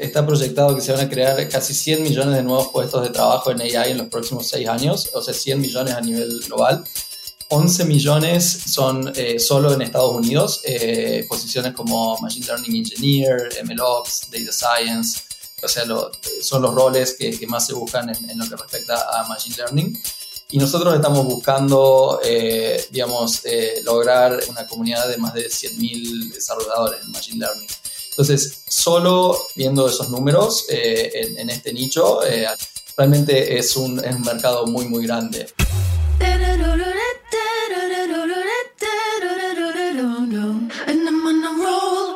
Está proyectado que se van a crear casi 100 millones de nuevos puestos de trabajo en AI en los próximos 6 años, o sea, 100 millones a nivel global. 11 millones son eh, solo en Estados Unidos, eh, posiciones como Machine Learning Engineer, MLOps, Data Science, o sea, son los roles que, más se buscan en, lo que respecta a Machine Learning. Y nosotros estamos buscando, eh, digamos, lograr una comunidad de más de 100.000 desarrolladores en Machine Learning. Entonces, solo viendo esos números eh, en, este nicho, eh, realmente es un, mercado muy, muy grande.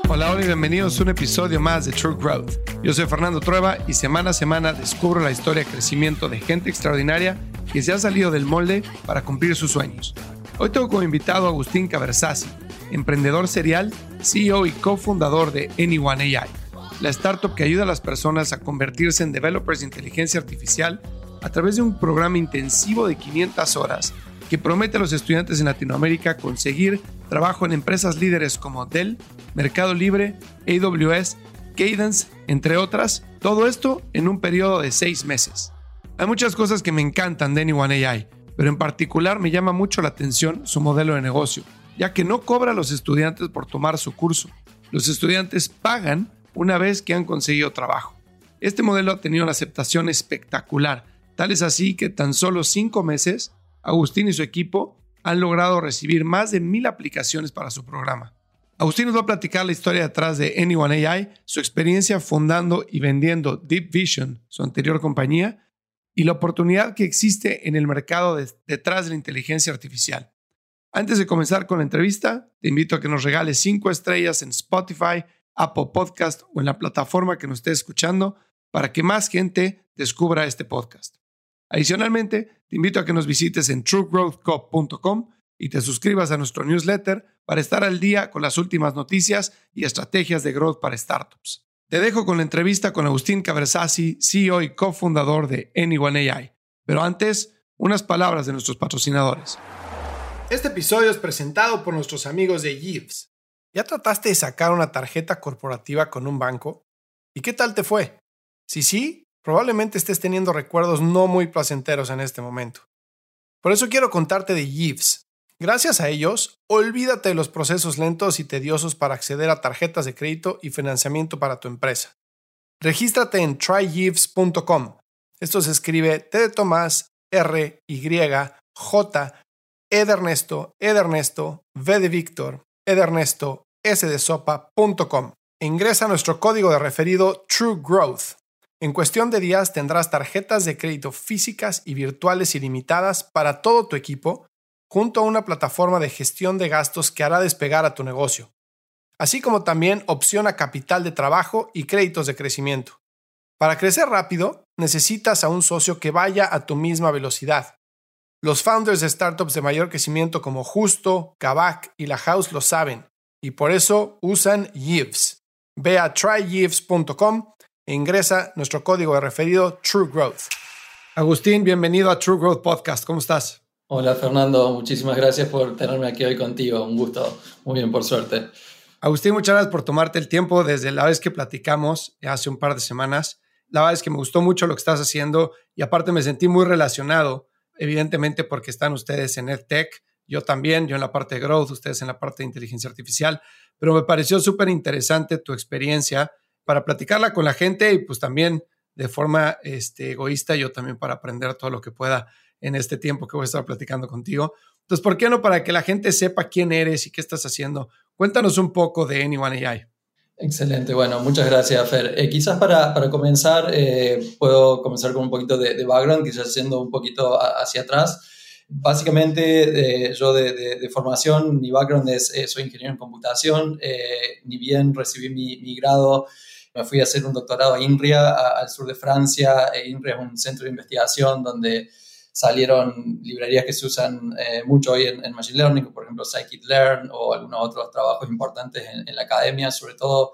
Hola, hola y bienvenidos a un episodio más de True Growth. Yo soy Fernando Trueba y semana a semana descubro la historia de crecimiento de gente extraordinaria que se ha salido del molde para cumplir sus sueños. Hoy tengo como invitado a Agustín Caversasi, emprendedor serial, CEO y cofundador de Anyone AI, la startup que ayuda a las personas a convertirse en developers de inteligencia artificial a través de un programa intensivo de 500 horas que promete a los estudiantes en Latinoamérica conseguir trabajo en empresas líderes como Dell, Mercado Libre, AWS, Cadence, entre otras, todo esto en un periodo de seis meses. Hay muchas cosas que me encantan de Anyone AI, pero en particular me llama mucho la atención su modelo de negocio ya que no cobra a los estudiantes por tomar su curso. Los estudiantes pagan una vez que han conseguido trabajo. Este modelo ha tenido una aceptación espectacular, tal es así que tan solo cinco meses, Agustín y su equipo han logrado recibir más de mil aplicaciones para su programa. Agustín nos va a platicar la historia detrás de Anyone AI, su experiencia fundando y vendiendo Deep Vision, su anterior compañía, y la oportunidad que existe en el mercado detrás de la inteligencia artificial. Antes de comenzar con la entrevista, te invito a que nos regales cinco estrellas en Spotify, Apple Podcast o en la plataforma que nos esté escuchando para que más gente descubra este podcast. Adicionalmente, te invito a que nos visites en truegrowthcop.com y te suscribas a nuestro newsletter para estar al día con las últimas noticias y estrategias de growth para startups. Te dejo con la entrevista con Agustín Cabersasi, CEO y cofundador de Anyone AI. Pero antes, unas palabras de nuestros patrocinadores. Este episodio es presentado por nuestros amigos de Gives. ¿Ya trataste de sacar una tarjeta corporativa con un banco? ¿Y qué tal te fue? Si sí, probablemente estés teniendo recuerdos no muy placenteros en este momento. Por eso quiero contarte de Gives. Gracias a ellos, olvídate de los procesos lentos y tediosos para acceder a tarjetas de crédito y financiamiento para tu empresa. Regístrate en trygives.com. Esto se escribe T de Tomás, R, Y, J, Edernesto, Edernesto, V de Víctor, Edernesto, S de sopa.com. Ingresa nuestro código de referido True Growth. En cuestión de días tendrás tarjetas de crédito físicas y virtuales ilimitadas para todo tu equipo, junto a una plataforma de gestión de gastos que hará despegar a tu negocio, así como también opción a capital de trabajo y créditos de crecimiento. Para crecer rápido, necesitas a un socio que vaya a tu misma velocidad los founders de startups de mayor crecimiento como Justo, Kavak y La House lo saben y por eso usan Yves. Ve a tryyves.com e ingresa nuestro código de referido True Growth. Agustín, bienvenido a True Growth Podcast. ¿Cómo estás? Hola Fernando, muchísimas gracias por tenerme aquí hoy contigo. Un gusto. Muy bien, por suerte. Agustín, muchas gracias por tomarte el tiempo desde la vez que platicamos hace un par de semanas. La verdad es que me gustó mucho lo que estás haciendo y aparte me sentí muy relacionado evidentemente porque están ustedes en EdTech, yo también, yo en la parte de growth, ustedes en la parte de inteligencia artificial, pero me pareció súper interesante tu experiencia para platicarla con la gente y pues también de forma este, egoísta, yo también para aprender todo lo que pueda en este tiempo que voy a estar platicando contigo. Entonces, ¿por qué no? Para que la gente sepa quién eres y qué estás haciendo. Cuéntanos un poco de Anyone AI. Excelente, bueno, muchas gracias, Fer. Eh, quizás para, para comenzar, eh, puedo comenzar con un poquito de, background, quizás haciendo un poquito hacia atrás. Básicamente, yo de, de, formación, mi background es, soy ingeniero en computación, ni bien recibí mi, mi grado me fui a hacer un doctorado a INRIA, al sur de Francia. INRIA es un centro de investigación donde salieron librerías que se usan eh, mucho hoy en, Machine Learning, por ejemplo Scikit-Learn o algunos otros trabajos importantes en, la academia, sobre todo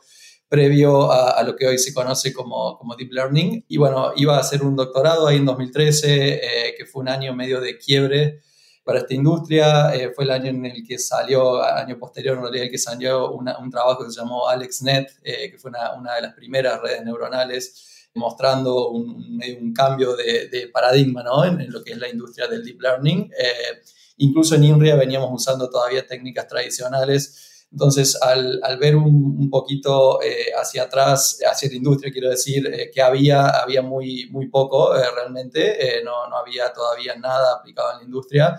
previo a, lo que hoy se conoce como, como, Deep Learning. Y bueno, iba a hacer un doctorado ahí en 2013, eh, que fue un año medio de quiebre para esta industria. Eh, fue el año en el que salió, año posterior en realidad, el que salió un trabajo que se llamó AlexNet, que fue una, una de las primeras redes neuronales mostrando un, un cambio de, paradigma ¿no? en, lo que es la industria del deep learning. Eh, incluso en INRIA veníamos usando todavía técnicas tradicionales. Entonces, al, al ver un, poquito eh, hacia atrás, hacia la industria, quiero decir eh, que había, había muy, muy poco realmente, no, no había todavía nada aplicado en la industria.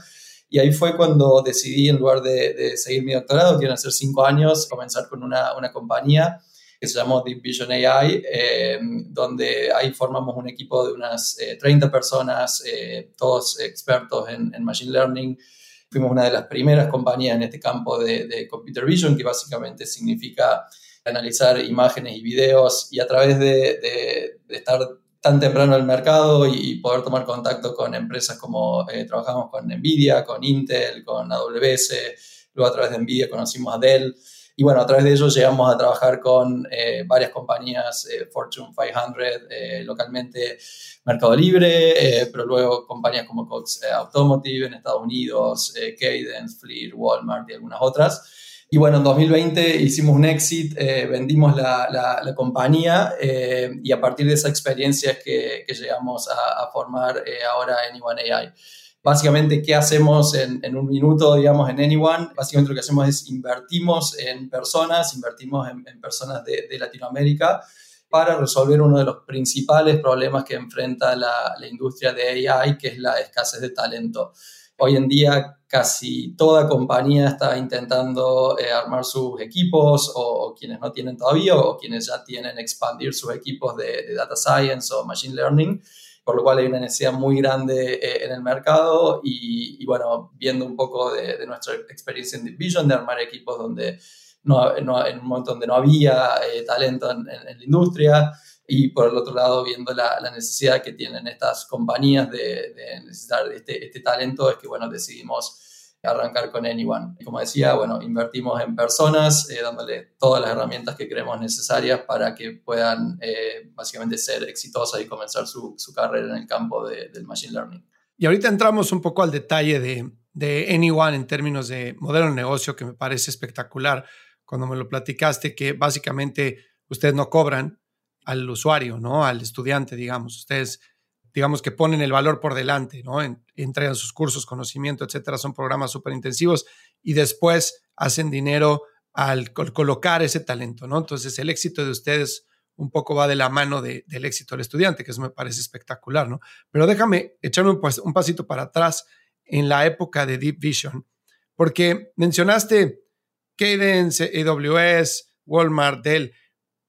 Y ahí fue cuando decidí, en lugar de, de seguir mi doctorado, a ser cinco años, comenzar con una, una compañía que se llamó Deep Vision AI, eh, donde ahí formamos un equipo de unas 30 eh, personas, eh, todos expertos en, Machine Learning. Fuimos una de las primeras compañías en este campo de, Computer Vision, que básicamente significa analizar imágenes y videos y a través de, estar tan temprano en el mercado y poder tomar contacto con empresas como trabajamos con Nvidia, con Intel, con AWS, luego a través de Nvidia conocimos a Dell. Y bueno, a través de ellos llegamos a trabajar con eh, varias compañías, eh, Fortune 500, eh, localmente Mercado Libre, pero luego compañías como Cox Automotive en Estados Unidos, Cadence, Fleet, Walmart y algunas otras. Y bueno, en 2020 hicimos un exit, vendimos la, la, compañía y a partir de esa experiencia es que, que llegamos a, a formar ahora Anyone AI. Básicamente, ¿qué hacemos en, un minuto, digamos, en Anyone? Básicamente lo que hacemos es invertimos en personas, invertimos en, personas de, Latinoamérica para resolver uno de los principales problemas que enfrenta la, industria de AI, que es la escasez de talento. Hoy en día casi toda compañía está intentando eh, armar sus equipos o, quienes no tienen todavía o quienes ya tienen expandir sus equipos de, de data science o machine learning por lo cual hay una necesidad muy grande eh, en el mercado y, bueno, viendo un poco de, nuestra experiencia en Division, de armar equipos donde no, en un momento donde no había eh, talento en, la industria y por el otro lado viendo la, necesidad que tienen estas compañías de, necesitar este, este, talento, es que bueno, decidimos arrancar con Anyone. Como decía, bueno, invertimos en personas, eh, dándole todas las herramientas que creemos necesarias para que puedan eh, básicamente ser exitosas y comenzar su, carrera en el campo del Machine Learning. Y ahorita entramos un poco al detalle de, de Anyone en términos de modelo de negocio que me parece espectacular cuando me lo platicaste, que básicamente ustedes no cobran al usuario, ¿no? Al estudiante, digamos. Ustedes digamos que ponen el valor por delante, ¿no? entregan sus cursos, conocimiento, etcétera, son programas súper intensivos y después hacen dinero al colocar ese talento, ¿no? Entonces el éxito de ustedes un poco va de la mano del éxito del estudiante, que eso me parece espectacular, ¿no? Pero déjame echarme un, un pasito para atrás en la época de Deep Vision, porque mencionaste Cadence, AWS, Walmart, Dell.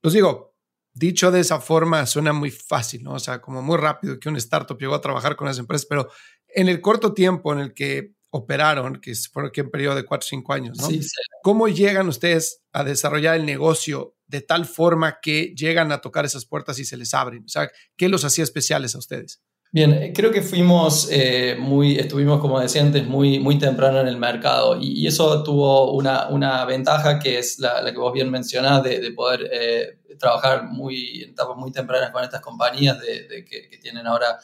Los digo, dicho de esa forma suena muy fácil, ¿no? O sea, como muy rápido que un startup llegó a trabajar con las empresas, pero en el corto tiempo en el que operaron, que fue un periodo de cuatro o cinco años, ¿no? Sí, sí. ¿Cómo llegan ustedes a desarrollar el negocio de tal forma que llegan a tocar esas puertas y se les abren? O sea, ¿qué los hacía especiales a ustedes? Bien, eh, creo que fuimos eh, muy, estuvimos como decía antes, muy, muy temprano en el mercado y, eso tuvo una, una, ventaja que es la, que vos bien mencionás de, de poder eh, trabajar muy, en etapas muy tempranas con estas compañías de, que, tienen ahora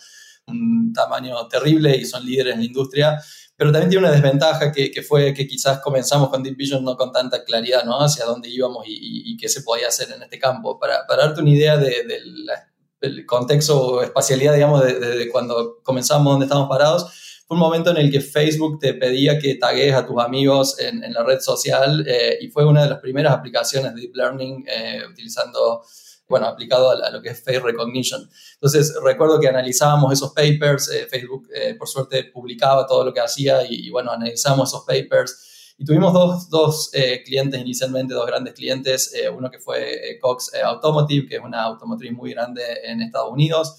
un tamaño terrible y son líderes en la industria, pero también tiene una desventaja que, que fue que quizás comenzamos con Deep Vision no con tanta claridad, ¿no? Hacia dónde íbamos y, y, qué se podía hacer en este campo. Para, para darte una idea de, de la el contexto o espacialidad, digamos, de, cuando comenzamos, donde estamos parados, fue un momento en el que Facebook te pedía que tagues a tus amigos en, la red social eh, y fue una de las primeras aplicaciones de Deep Learning eh, utilizando, bueno, aplicado a, lo que es Face Recognition. Entonces, recuerdo que analizábamos esos papers, eh, Facebook por suerte publicaba todo lo que hacía y, y bueno, analizamos esos papers y tuvimos dos, dos eh, clientes inicialmente, dos grandes clientes, eh, uno que fue eh, Cox Automotive, que es una automotriz muy grande en Estados Unidos.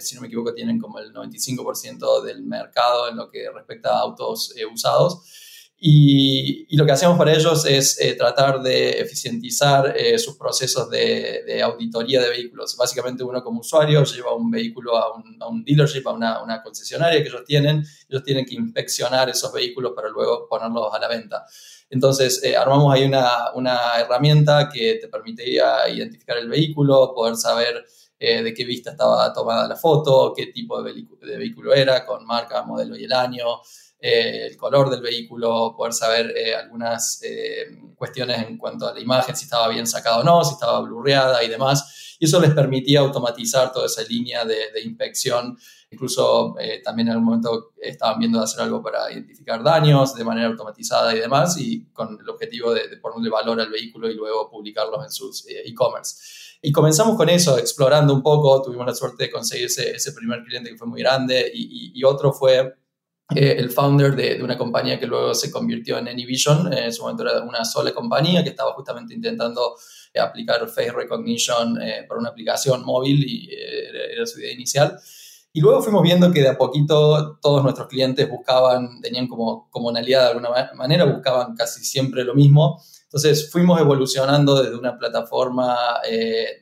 si no me equivoco, tienen como el 95% del mercado en lo que respecta a autos usados. Y, lo que hacemos para ellos es eh, tratar de eficientizar eh, sus procesos de, auditoría de vehículos. Básicamente uno como usuario lleva un vehículo a un, dealership, a una, concesionaria que ellos tienen, ellos tienen que inspeccionar esos vehículos para luego ponerlos a la venta. Entonces, eh, armamos ahí una, una, herramienta que te permitiría identificar el vehículo, poder saber de qué vista estaba tomada la foto, qué tipo de, de vehículo era, con marca, modelo y el año, eh, el color del vehículo, poder saber eh, algunas eh, cuestiones en cuanto a la imagen, si estaba bien sacada o no, si estaba blurreada y demás. Y eso les permitía automatizar toda esa línea de, inspección. Incluso también en algún momento estaban viendo hacer algo para identificar daños de manera automatizada y demás, y con el objetivo de, ponerle valor al vehículo y luego publicarlos en sus e-commerce. Y comenzamos con eso, explorando un poco. Tuvimos la suerte de conseguir ese, primer cliente que fue muy grande y otro fue eh, el founder de, una compañía que luego se convirtió en Anyvision. en su momento era una sola compañía que estaba justamente intentando eh, aplicar face recognition eh, por una aplicación móvil y era su idea inicial. Y luego fuimos viendo que de a poquito todos nuestros clientes buscaban, tenían como comunalidad de alguna manera, buscaban casi siempre lo mismo. Entonces fuimos evolucionando desde una plataforma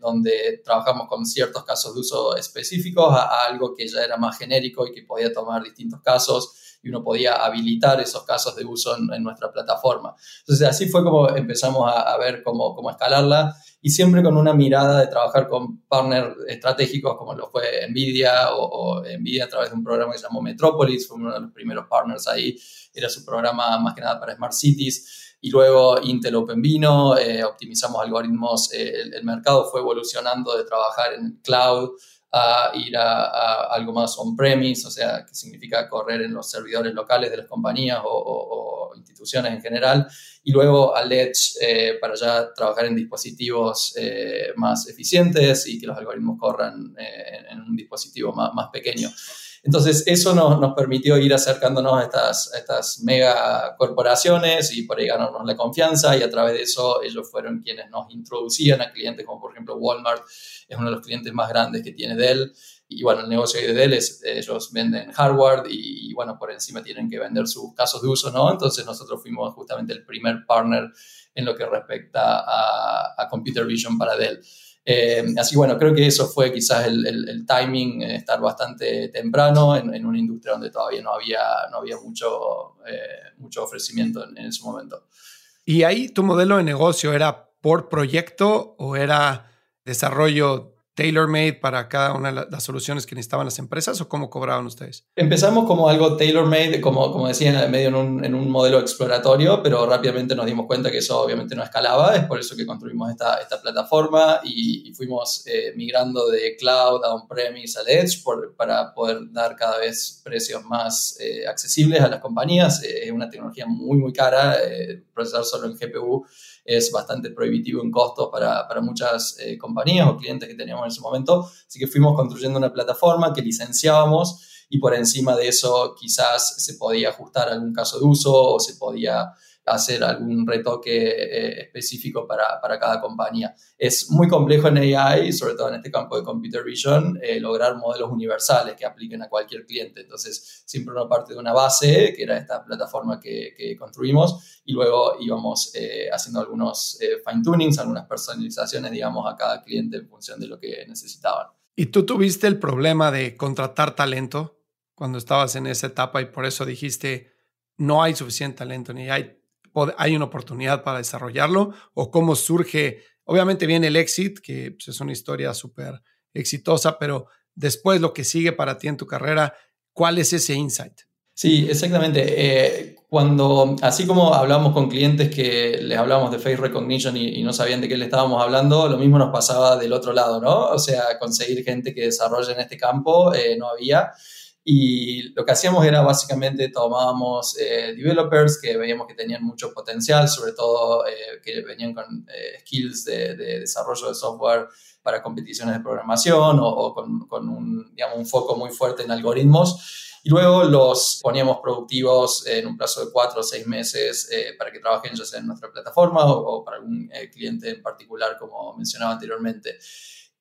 donde trabajamos con ciertos casos de uso específicos a, algo que ya era más genérico y que podía tomar distintos casos y uno podía habilitar esos casos de uso en, nuestra plataforma. Entonces así fue como empezamos a, ver cómo, cómo, escalarla y siempre con una mirada de trabajar con partners estratégicos como lo fue Nvidia o, Nvidia a través de un programa que se llamó Metropolis, fue uno de los primeros partners ahí, era su programa más que nada para Smart Cities y luego Intel OpenVino, eh, optimizamos algoritmos, eh, el, mercado fue evolucionando de trabajar en cloud a ir a, algo más on-premise, o sea, que significa correr en los servidores locales de las compañías o, instituciones en general, y luego al Edge eh, para ya trabajar en dispositivos más eficientes y que los algoritmos corran en un dispositivo más pequeño. Entonces, eso nos, nos, permitió ir acercándonos a estas, estas mega corporaciones y por ahí ganarnos la confianza y a través de eso ellos fueron quienes nos introducían a clientes como por ejemplo Walmart, es uno de los clientes más grandes que tiene Dell. Y bueno, el negocio de Dell es, ellos venden hardware y, bueno, por encima tienen que vender sus casos de uso, ¿no? Entonces nosotros fuimos justamente el primer partner en lo que respecta a, a Computer Vision para Dell. Eh, así bueno, creo que eso fue quizás el, timing, eh, estar bastante temprano en, una industria donde todavía no había, no había mucho, eh, mucho ofrecimiento en, en, ese momento. ¿Y ahí tu modelo de negocio era por proyecto o era desarrollo tailor-made para cada una de las soluciones que necesitaban las empresas o cómo cobraban ustedes? Empezamos como algo tailor-made, como, como decía, medio en un, en un, modelo exploratorio, pero rápidamente nos dimos cuenta que eso obviamente no escalaba, es por eso que construimos esta, esta plataforma y, fuimos eh, migrando de cloud a on-premise al edge por, para poder dar cada vez precios más eh, accesibles a las compañías. Eh, es una tecnología muy, muy cara, procesar solo en GPU es bastante prohibitivo en costos para, para muchas eh, compañías o clientes que teníamos en ese momento. Así que fuimos construyendo una plataforma que licenciábamos y por encima de eso quizás se podía ajustar algún caso de uso o se podía hacer algún retoque eh, específico para, para, cada compañía. Es muy complejo en AI, sobre todo en este campo de computer vision, eh, lograr modelos universales que apliquen a cualquier cliente. Entonces, siempre uno parte de una base, que era esta plataforma que, que construimos, y luego íbamos eh, haciendo algunos fine-tunings, algunas personalizaciones, digamos, a cada cliente en función de lo que necesitaban. ¿Y tú tuviste el problema de contratar talento cuando estabas en esa etapa y por eso dijiste, no hay suficiente talento ni hay hay una oportunidad para desarrollarlo o cómo surge, obviamente viene el exit, que pues, es una historia súper exitosa, pero después lo que sigue para ti en tu carrera, ¿cuál es ese insight? Sí, exactamente. Eh, cuando, así como hablamos con clientes que les hablamos de face recognition y, no sabían de qué le estábamos hablando, lo mismo nos pasaba del otro lado, ¿no? O sea, conseguir gente que desarrolle en este campo eh, no había. Y lo que hacíamos era básicamente tomábamos eh, developers que veíamos que tenían mucho potencial, sobre todo eh, que venían con eh, skills de, desarrollo de software para competiciones de programación o, con, con, un, digamos, un foco muy fuerte en algoritmos. Y luego los poníamos productivos en un plazo de cuatro o seis meses para que trabajen ya sea en nuestra plataforma o, o para algún cliente en particular, como mencionaba anteriormente.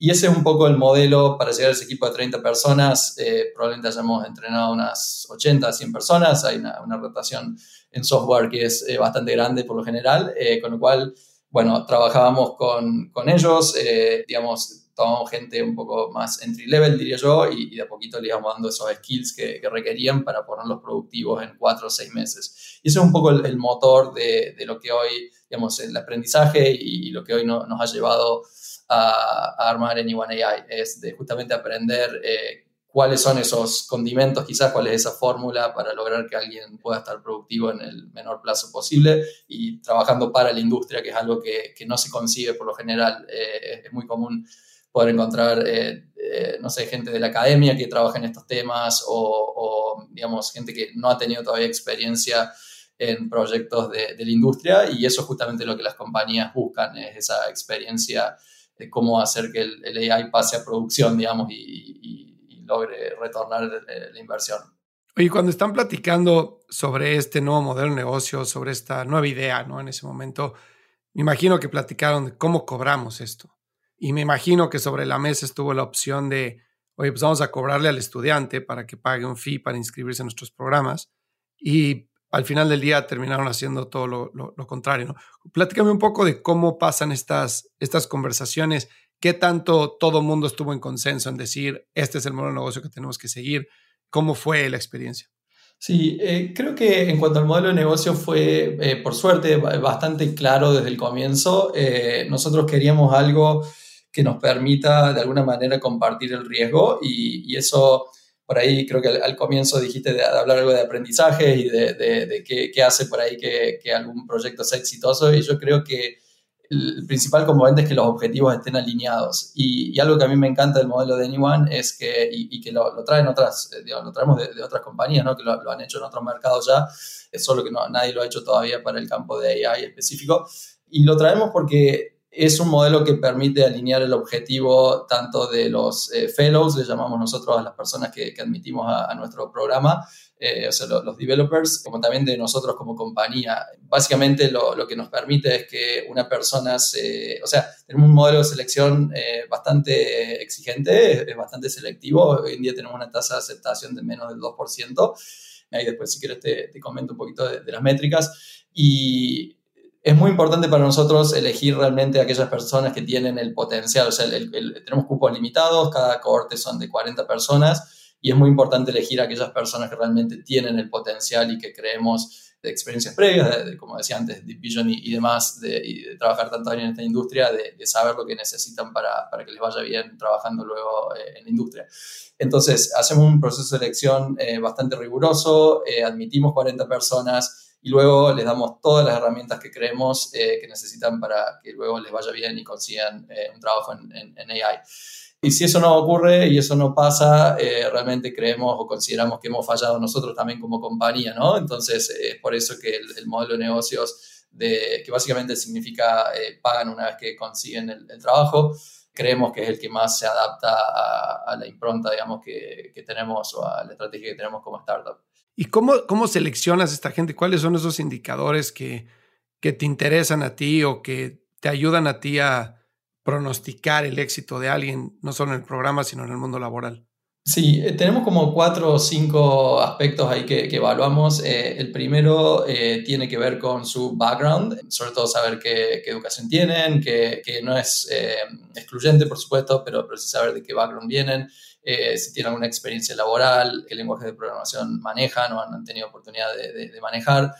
Y ese es un poco el modelo para llegar a ese equipo de 30 personas. Eh, probablemente hayamos entrenado unas 80, 100 personas. Hay una, rotación en software que es eh, bastante grande por lo general, eh, con lo cual, bueno, trabajábamos con, con ellos, digamos, tomamos gente un poco más entry level, diría yo, y, de a poquito le íbamos dando esos skills que, requerían para ponerlos productivos en cuatro o seis meses. Y eso es un poco el, motor de, lo que hoy, digamos, el aprendizaje y, lo que hoy nos ha llevado a, armar Anyone AI, es de justamente aprender eh, cuáles son esos condimentos, quizás cuál es esa fórmula para lograr que alguien pueda estar productivo en el menor plazo posible y trabajando para la industria, que es algo que, no se consigue por lo general. Eh, es muy común poder encontrar, eh, no sé, gente de la academia que trabaja en estos temas o, o, digamos, gente que no ha tenido todavía experiencia en proyectos de, de, la industria y eso es justamente lo que las compañías buscan, es esa experiencia de cómo hacer que el, AI pase a producción, digamos, y, logre retornar la inversión. Oye, cuando están platicando sobre este nuevo modelo de negocio, sobre esta nueva idea, ¿no? En ese momento, me imagino que platicaron de cómo cobramos esto. Y me imagino que sobre la mesa estuvo la opción de, oye, pues vamos a cobrarle al estudiante para que pague un fee para inscribirse en nuestros programas. Y al final del día terminaron haciendo todo lo, contrario. ¿no? Platícame un poco de cómo pasan estas, estas conversaciones, qué tanto todo mundo estuvo en consenso en decir, este es el modelo de negocio que tenemos que seguir, cómo fue la experiencia. Sí, eh, creo que en cuanto al modelo de negocio fue, eh, por suerte, bastante claro desde el comienzo. Eh, nosotros queríamos algo que nos permita de alguna manera compartir el riesgo y eso por ahí creo que al, comienzo dijiste de, hablar algo de aprendizaje y de, qué, hace por ahí que, algún proyecto sea exitoso. Y yo creo que el principal componente es que los objetivos estén alineados. Y, algo que a mí me encanta del modelo de Anyone es que, y, que lo, traen otras, eh, lo traemos de, otras compañías, ¿no? que lo, han hecho en otros mercados ya, es solo que no, nadie lo ha hecho todavía para el campo de AI específico. Y lo traemos porque es un modelo que permite alinear el objetivo tanto de los eh, fellows, le llamamos nosotros a las personas que, admitimos a, nuestro programa, eh, o sea, los, developers, como también de nosotros como compañía. Básicamente lo, que nos permite es que una persona se, o sea, tenemos un modelo de selección eh, bastante exigente, es, bastante selectivo, hoy en día tenemos una tasa de aceptación de menos del 2%, ahí después si quieres te, te comento un poquito de, de las métricas, y es muy importante para nosotros elegir realmente aquellas personas que tienen el potencial. O sea, tenemos cupos limitados, cada cohorte son de 40 personas y es muy importante elegir aquellas personas que realmente tienen el potencial y que creemos de experiencias previas, de, como decía antes, de Vision y, demás, de, trabajar tanto en esta industria, de, saber lo que necesitan para, para, que les vaya bien trabajando luego eh, en la industria. Entonces, hacemos un proceso de selección eh, bastante riguroso, eh, admitimos 40 personas, y luego les damos todas las herramientas que creemos eh, que necesitan para que luego les vaya bien y consigan eh, un trabajo en, AI. Y si eso no ocurre y eso no pasa, eh, realmente creemos o consideramos que hemos fallado nosotros también como compañía, ¿no? Entonces, es por eso que el, modelo de negocios, de, que básicamente significa pagan una vez que consiguen el, trabajo, creemos que es el que más se adapta a, la impronta, digamos, que, que tenemos o a la estrategia que tenemos como startup. ¿Y cómo, cómo seleccionas a esta gente? ¿Cuáles son esos indicadores que, que te interesan a ti o que te ayudan a ti a pronosticar el éxito de alguien, no solo en el programa, sino en el mundo laboral? Sí, eh, tenemos como cuatro o cinco aspectos ahí que, evaluamos. Eh, el primero eh, tiene que ver con su background, sobre todo saber qué, educación tienen, que, que no es excluyente, por supuesto, pero, pero sí saber de qué background vienen. Eh, si tienen alguna experiencia laboral, qué lenguaje de programación manejan o han tenido oportunidad de, manejar.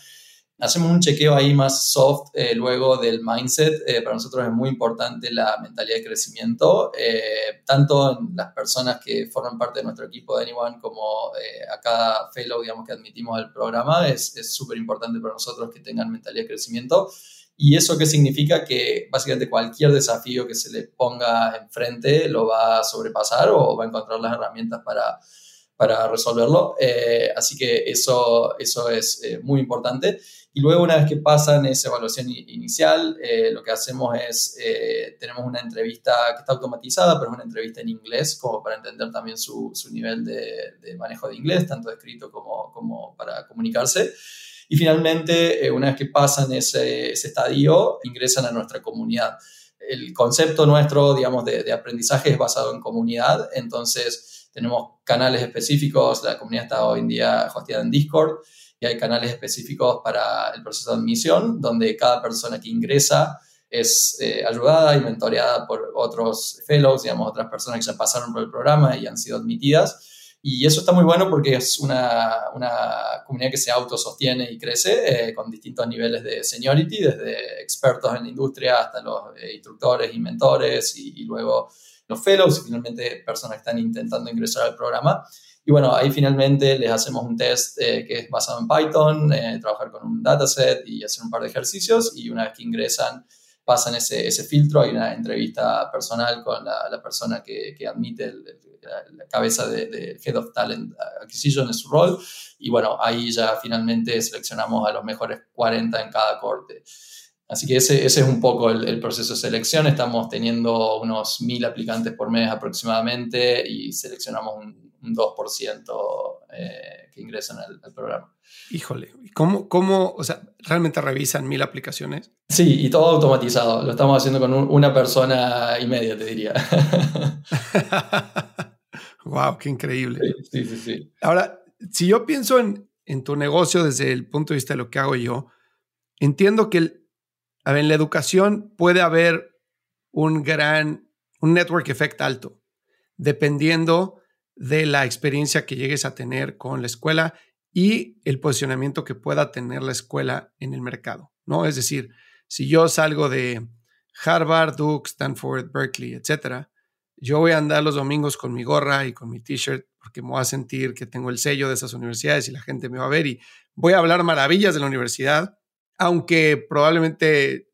Hacemos un chequeo ahí más soft eh, luego del mindset. Eh, para nosotros es muy importante la mentalidad de crecimiento, tanto en las personas que forman parte de nuestro equipo de Anyone como a cada fellow digamos, que admitimos al programa. Es súper importante para nosotros que tengan mentalidad de crecimiento. ¿Y eso qué significa? Que básicamente cualquier desafío que se le ponga enfrente lo va a sobrepasar o va a encontrar las herramientas para, para resolverlo. Eh, así que eso, eso es eh, muy importante. Y luego una vez que pasan esa evaluación inicial, eh, lo que hacemos es, tenemos una entrevista que está automatizada, pero es una entrevista en inglés, como para entender también su, su nivel de, de, manejo de inglés, tanto escrito como, como para comunicarse. Y finalmente, eh, una vez que pasan ese, estadio, ingresan a nuestra comunidad. el concepto nuestro, digamos, de, aprendizaje es basado en comunidad, entonces tenemos canales específicos, la comunidad está hoy en día hosteada en Discord y hay canales específicos para el proceso de admisión, donde cada persona que ingresa es eh, ayudada y mentoreada por otros fellows, digamos, otras personas que ya pasaron por el programa y han sido admitidas. Y eso está muy bueno porque es una, una comunidad que se autosostiene y crece eh, con distintos niveles de seniority, desde expertos en la industria hasta los eh, instructores y mentores y, luego los fellows y finalmente personas que están intentando ingresar al programa. Y bueno, ahí finalmente les hacemos un test eh, que es basado en Python, trabajar con un dataset y hacer un par de ejercicios y una vez que ingresan pasan ese, ese filtro, hay una entrevista personal con la, la persona que, que admite el, la, cabeza de, Head of Talent Acquisition en su rol. Y bueno, ahí ya finalmente seleccionamos a los mejores 40 en cada corte. Así que ese, ese es un poco el, proceso de selección. Estamos teniendo unos mil aplicantes por mes aproximadamente y seleccionamos un, 2% eh, que ingresan al, programa. Híjole, ¿cómo, ¿cómo, o sea, realmente revisan mil aplicaciones? Sí, y todo automatizado. Lo estamos haciendo con una persona y media, te diría. Wow, qué increíble. Sí, sí, sí. Ahora, si yo pienso en, en, tu negocio desde el punto de vista de lo que hago yo, entiendo que en la educación puede haber un gran, un network effect alto, dependiendo de la experiencia que llegues a tener con la escuela y el posicionamiento que pueda tener la escuela en el mercado, ¿no? Es decir, si yo salgo de Harvard, Duke, Stanford, Berkeley, etcétera, yo voy a andar los domingos con mi gorra y con mi t-shirt porque me voy a sentir que tengo el sello de esas universidades y la gente me va a ver y voy a hablar maravillas de la universidad, aunque probablemente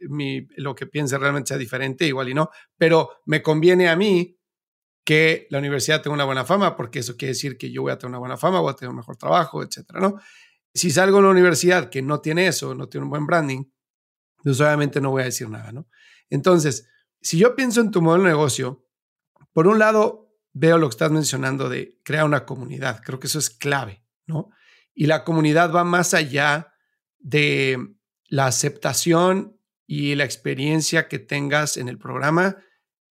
lo que piense realmente sea diferente, igual y no, pero me conviene a mí que la universidad tenga una buena fama, porque eso quiere decir que yo voy a tener una buena fama, voy a tener un mejor trabajo, etcétera, ¿no? Si salgo de una universidad que no tiene eso, no tiene un buen branding, pues obviamente no voy a decir nada, ¿no? Entonces, si yo pienso en tu modelo de negocio, por un lado, veo lo que estás mencionando de crear una comunidad. Creo que eso es clave, ¿no? Y la comunidad va más allá de la aceptación y la experiencia que tengas en el programa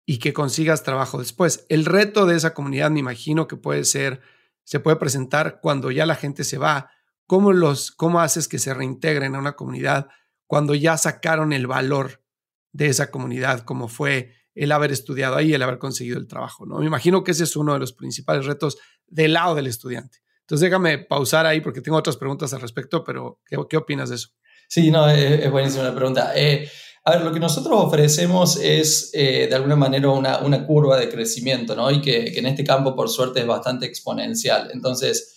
y que consigas trabajo después. El reto de esa comunidad, me imagino que puede ser, se puede presentar cuando ya la gente se va. ¿Cómo, los, cómo haces que se reintegren a una comunidad cuando ya sacaron el valor de esa comunidad, como fue el haber estudiado ahí, el haber conseguido el trabajo. ¿no? Me imagino que ese es uno de los principales retos del lado del estudiante. Entonces déjame pausar ahí porque tengo otras preguntas al respecto, pero ¿qué, qué opinas de eso? Sí, no, es, buenísima la pregunta. Eh, a ver, lo que nosotros ofrecemos es eh, de alguna manera una, una, curva de crecimiento, ¿no? Y que, que, en este campo, por suerte, es bastante exponencial. Entonces,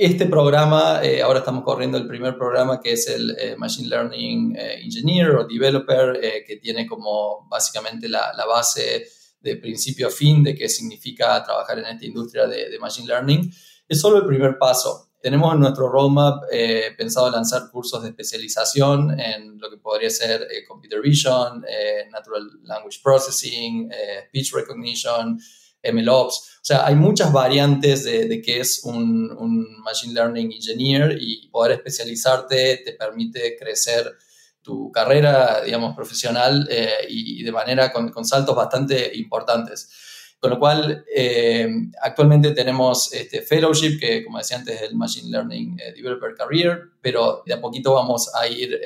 este programa, eh, ahora estamos corriendo el primer programa que es el eh, Machine Learning eh, Engineer o Developer, que tiene como básicamente la, base de principio a fin de qué significa trabajar en esta industria de, Machine Learning. Es solo el primer paso. Tenemos en nuestro roadmap pensado lanzar cursos de especialización en lo que podría ser Computer Vision, Natural Language Processing, Speech Recognition, MLOps. O sea, hay muchas variantes de, de qué es un, un, Machine Learning Engineer y poder especializarte te permite crecer tu carrera, digamos, profesional eh, y, de manera con, con, saltos bastante importantes. Con lo cual, eh, actualmente tenemos este fellowship, que como decía antes, es el Machine Learning eh, Developer Career, pero de a poquito vamos a ir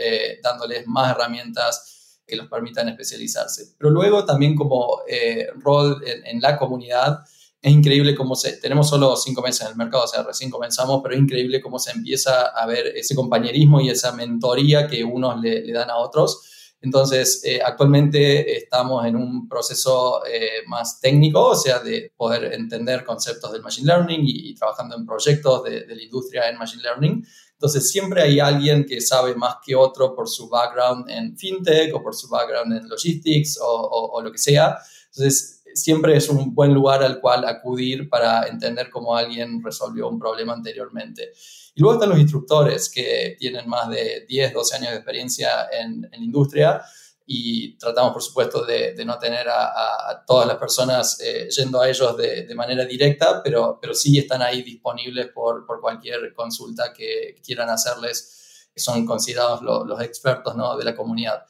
dándoles más herramientas que los permitan especializarse. Pero luego también como eh, rol en, la comunidad, es increíble cómo se, tenemos solo cinco meses en el mercado, o sea, recién comenzamos, pero es increíble cómo se empieza a ver ese compañerismo y esa mentoría que unos le, dan a otros. Entonces, eh, actualmente estamos en un proceso eh, más técnico, o sea, de poder entender conceptos del Machine Learning y, trabajando en proyectos de, de, la industria en Machine Learning. Entonces siempre hay alguien que sabe más que otro por su background en fintech o por su background en logistics o, lo que sea. Entonces siempre es un buen lugar al cual acudir para entender cómo alguien resolvió un problema anteriormente. Y luego están los instructores que tienen más de 10, 12 años de experiencia en, en la industria y tratamos, por supuesto, de, no tener a, todas las personas eh, yendo a ellos de, manera directa, pero, pero sí están ahí disponibles por, por cualquier consulta que quieran hacerles, que son considerados los expertos ¿no? de la comunidad.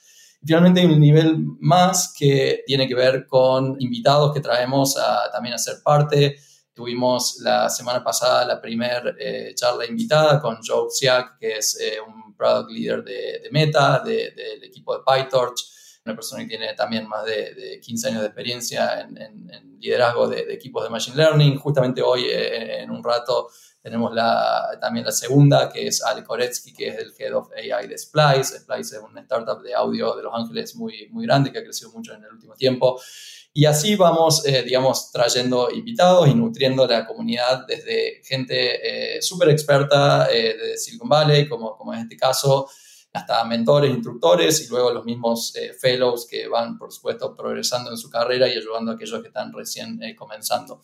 Finalmente hay un nivel más que tiene que ver con invitados que traemos a, también a ser parte. Tuvimos la semana pasada la primera eh, charla invitada con Joe Siak, que es eh, un product leader de, Meta, del equipo de PyTorch, una persona que tiene también más de, 15 años de experiencia en, liderazgo de, equipos de Machine Learning. Justamente hoy, eh, en un rato, tenemos la, también la segunda, que es Ale Koretsky, que es el Head of AI de Splice. Splice es una startup de audio de Los Ángeles muy, muy grande que ha crecido mucho en el último tiempo. Y así vamos, eh, digamos, trayendo invitados y nutriendo la comunidad desde gente eh, súper experta eh, de Silicon Valley, como, como en este caso, hasta mentores, instructores y luego los mismos fellows que van, por supuesto, progresando en su carrera y ayudando a aquellos que están recién comenzando.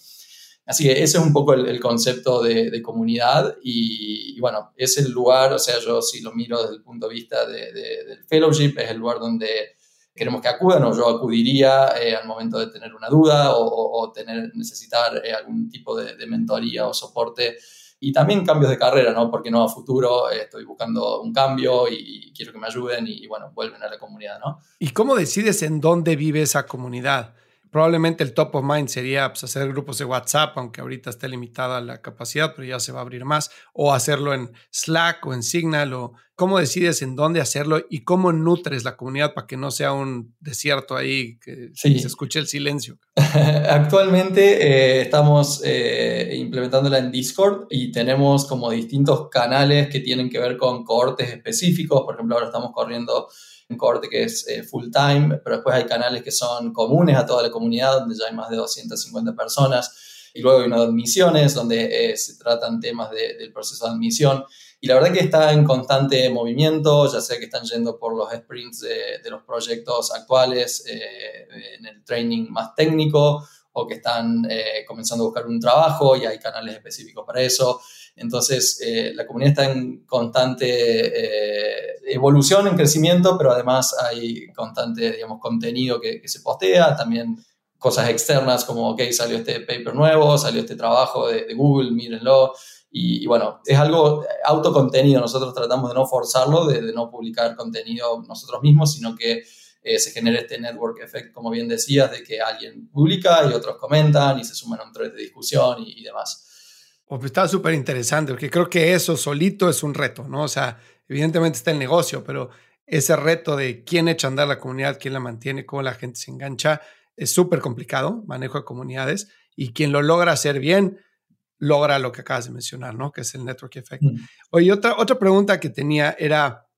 Así que ese es un poco el, concepto de, comunidad y, bueno, es el lugar, o sea, yo si lo miro desde el punto de vista del fellowship, es el lugar donde queremos que acudan o yo acudiría eh, al momento de tener una duda o, tener, necesitar eh, algún tipo de, mentoría o soporte y también cambios de carrera, ¿no? Porque no a futuro eh, estoy buscando un cambio y, quiero que me ayuden y, y, bueno, vuelven a la comunidad, ¿no? ¿Y cómo decides en dónde vive esa comunidad? Probablemente el top of mind sería pues, hacer grupos de WhatsApp, aunque ahorita esté limitada la capacidad, pero ya se va a abrir más, o hacerlo en Slack o en Signal, o cómo decides en dónde hacerlo y cómo nutres la comunidad para que no sea un desierto ahí, que se escuche el silencio. Actualmente eh, estamos eh, implementándola en Discord y tenemos como distintos canales que tienen que ver con cohortes específicos. Por ejemplo, ahora estamos corriendo corte que es eh, full time, pero después hay canales que son comunes a toda la comunidad, donde ya hay más de 250 personas. Y luego hay una de admisiones, donde eh, se tratan temas del proceso de admisión. Y la verdad que está en constante movimiento, ya sea que están yendo por los sprints de, los proyectos actuales eh, en el training más técnico o que están comenzando a buscar un trabajo y hay canales específicos para eso. Entonces, eh, la comunidad está en constante eh, evolución, en crecimiento, pero además hay constante, digamos, contenido que, se postea, también cosas externas como, ok, salió este paper nuevo, salió este trabajo de, Google, mírenlo. Y, bueno, es algo autocontenido, nosotros tratamos de no forzarlo, de, no publicar contenido nosotros mismos, sino que eh, se genere este network effect, como bien decías, de que alguien publica y otros comentan y se suman a un thread de discusión y demás. Pues está súper interesante, porque creo que eso solito es un reto, ¿no? O sea, evidentemente está el negocio, pero ese reto de quién echa a andar la comunidad, quién la mantiene, cómo la gente se engancha, es súper complicado, manejo de comunidades, y quien lo logra hacer bien, logra lo que acabas de mencionar, ¿no? Que es el network effect. Mm. Oye, otra, otra pregunta que tenía era,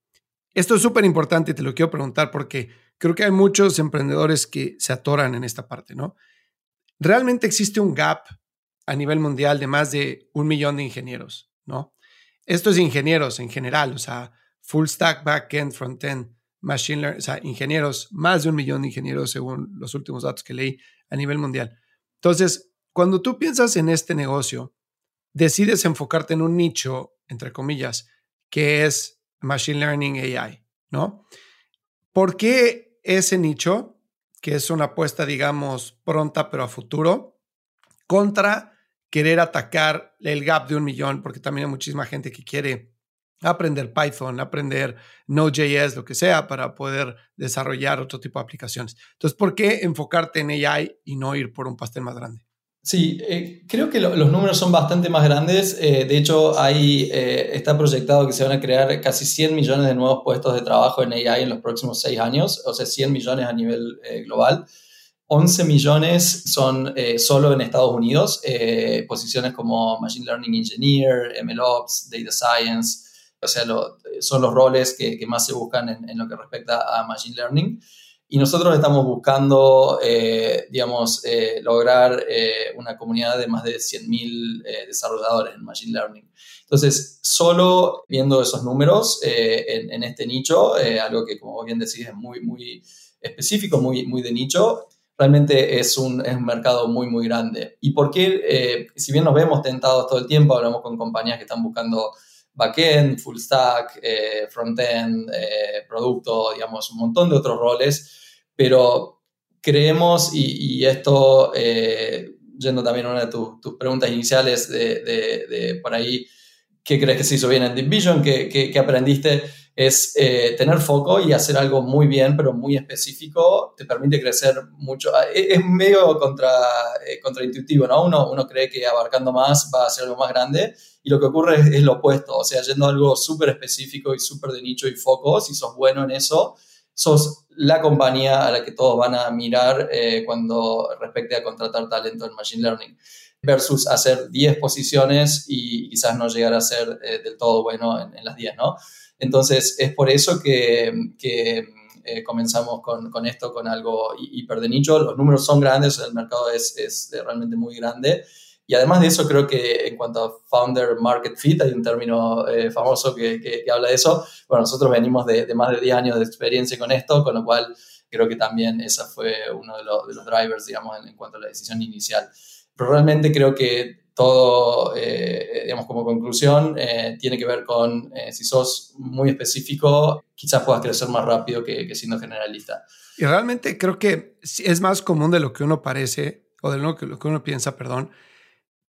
esto es súper importante y te lo quiero preguntar porque creo que hay muchos emprendedores que se atoran en esta parte, ¿no? ¿Realmente existe un gap a nivel mundial de más de un millón de ingenieros, ¿no? Estos ingenieros en general, o sea, full stack, backend, frontend, machine learning, o sea, ingenieros, más de un millón de ingenieros según los últimos datos que leí a nivel mundial. Entonces, cuando tú piensas en este negocio, decides enfocarte en un nicho, entre comillas, que es Machine Learning AI, ¿no? ¿Por qué ese nicho, que es una apuesta, digamos, pronta pero a futuro, contra querer atacar el gap de un millón, porque también hay muchísima gente que quiere aprender Python, aprender Node.js, lo que sea, para poder desarrollar otro tipo de aplicaciones. Entonces, ¿por qué enfocarte en AI y no ir por un pastel más grande? Sí, eh, creo que los números son bastante más grandes. Eh, de hecho, ahí eh, está proyectado que se van a crear casi 100 millones de nuevos puestos de trabajo en AI en los próximos seis años, o sea, 100 millones a nivel global. 11 millones son eh, solo en Estados Unidos, eh, posiciones como Machine Learning Engineer, MLOps, Data Science, o sea, son los roles que, más se buscan en, lo que respecta a Machine Learning. Y nosotros estamos buscando, eh, digamos, lograr una comunidad de más de 100.000 desarrolladores en Machine Learning. Entonces, solo viendo esos números en, en, este nicho, algo que como bien decís es muy, muy específico, muy, muy de nicho, realmente es un, es un mercado muy, muy grande. ¿Y por qué? Eh, si bien nos vemos tentados todo el tiempo, hablamos con compañías que están buscando backend, full stack, eh, frontend, eh, producto, digamos, un montón de otros roles, pero creemos, y, esto, yendo también a una de tus preguntas iniciales de, de, por ahí, ¿qué crees que se hizo bien en Division? ¿Qué, qué, qué aprendiste? es eh, tener foco y hacer algo muy bien, pero muy específico, te permite crecer mucho. Ah, e, es medio contra, eh, contraintuitivo, ¿no? Uno, uno cree que abarcando más va a ser algo más grande y lo que ocurre es, es lo opuesto, o sea, yendo a algo súper específico y súper de nicho y foco, si sos bueno en eso, sos la compañía a la que todos van a mirar eh, cuando respecte a contratar talento en Machine Learning versus hacer 10 posiciones y quizás no llegar a ser del todo bueno en, las 10, ¿no? Entonces, es por eso que, eh, comenzamos con, esto, con algo hiper de nicho. Los números son grandes, el mercado es, realmente muy grande. Y además de eso, creo que en cuanto a Founder Market Fit, hay un término eh, famoso que, habla de eso. Bueno, nosotros venimos de, más de 10 años de experiencia con esto, con lo cual creo que también esa fue uno de, los, drivers, digamos, en, en, cuanto a la decisión inicial. Pero realmente creo que todo, eh, digamos, como conclusión, eh, tiene que ver con eh, si sos muy específico, quizás puedas crecer más rápido que, siendo generalista. Y realmente creo que es más común de lo que uno parece, o de lo que, lo que uno piensa, perdón,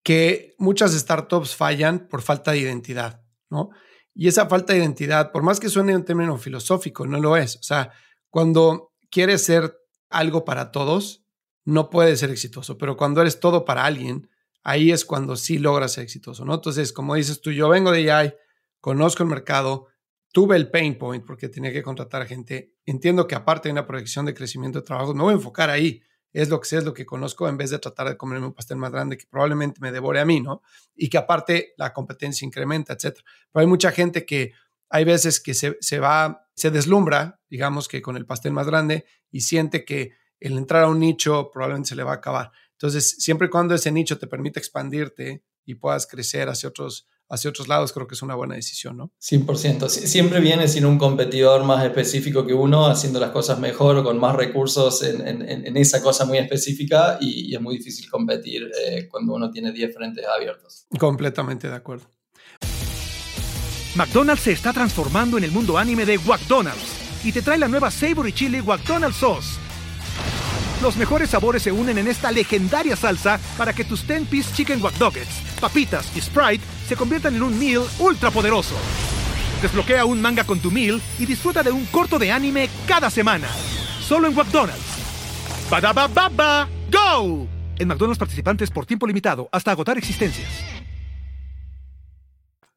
que muchas startups fallan por falta de identidad, ¿no? Y esa falta de identidad, por más que suene un término filosófico, no lo es. O sea, cuando quieres ser algo para todos, no puedes ser exitoso, pero cuando eres todo para alguien, ahí es cuando sí logras ser exitoso, ¿no? Entonces, como dices tú, yo vengo de AI, conozco el mercado, tuve el pain point porque tenía que contratar a gente, entiendo que aparte de una proyección de crecimiento de trabajo, me voy a enfocar ahí, es lo que sé, es lo que conozco, en vez de tratar de comerme un pastel más grande que probablemente me devore a mí, ¿no? Y que aparte la competencia incrementa, etcétera. Pero hay mucha gente que hay veces que se, se va, se deslumbra, digamos que con el pastel más grande y siente que el entrar a un nicho probablemente se le va a acabar. Entonces, siempre y cuando ese nicho te permite expandirte y puedas crecer hacia otros, hacia otros lados, creo que es una buena decisión, ¿no? 100%. Siempre viene sin un competidor más específico que uno, haciendo las cosas mejor o con más recursos en, esa cosa muy específica y, es muy difícil competir eh, cuando uno tiene 10 frentes abiertos. Completamente de acuerdo. McDonald's se está transformando en el mundo anime de McDonald's y te trae la nueva Savory Chili McDonald's Sauce los mejores sabores se unen en esta legendaria salsa para que tus 10-piece chicken wack papitas y Sprite se conviertan en un meal ultra poderoso. Desbloquea un manga con tu meal y disfruta de un corto de anime cada semana. Solo en McDonald's. baba ¡Go! En McDonald's participantes por tiempo limitado hasta agotar existencias.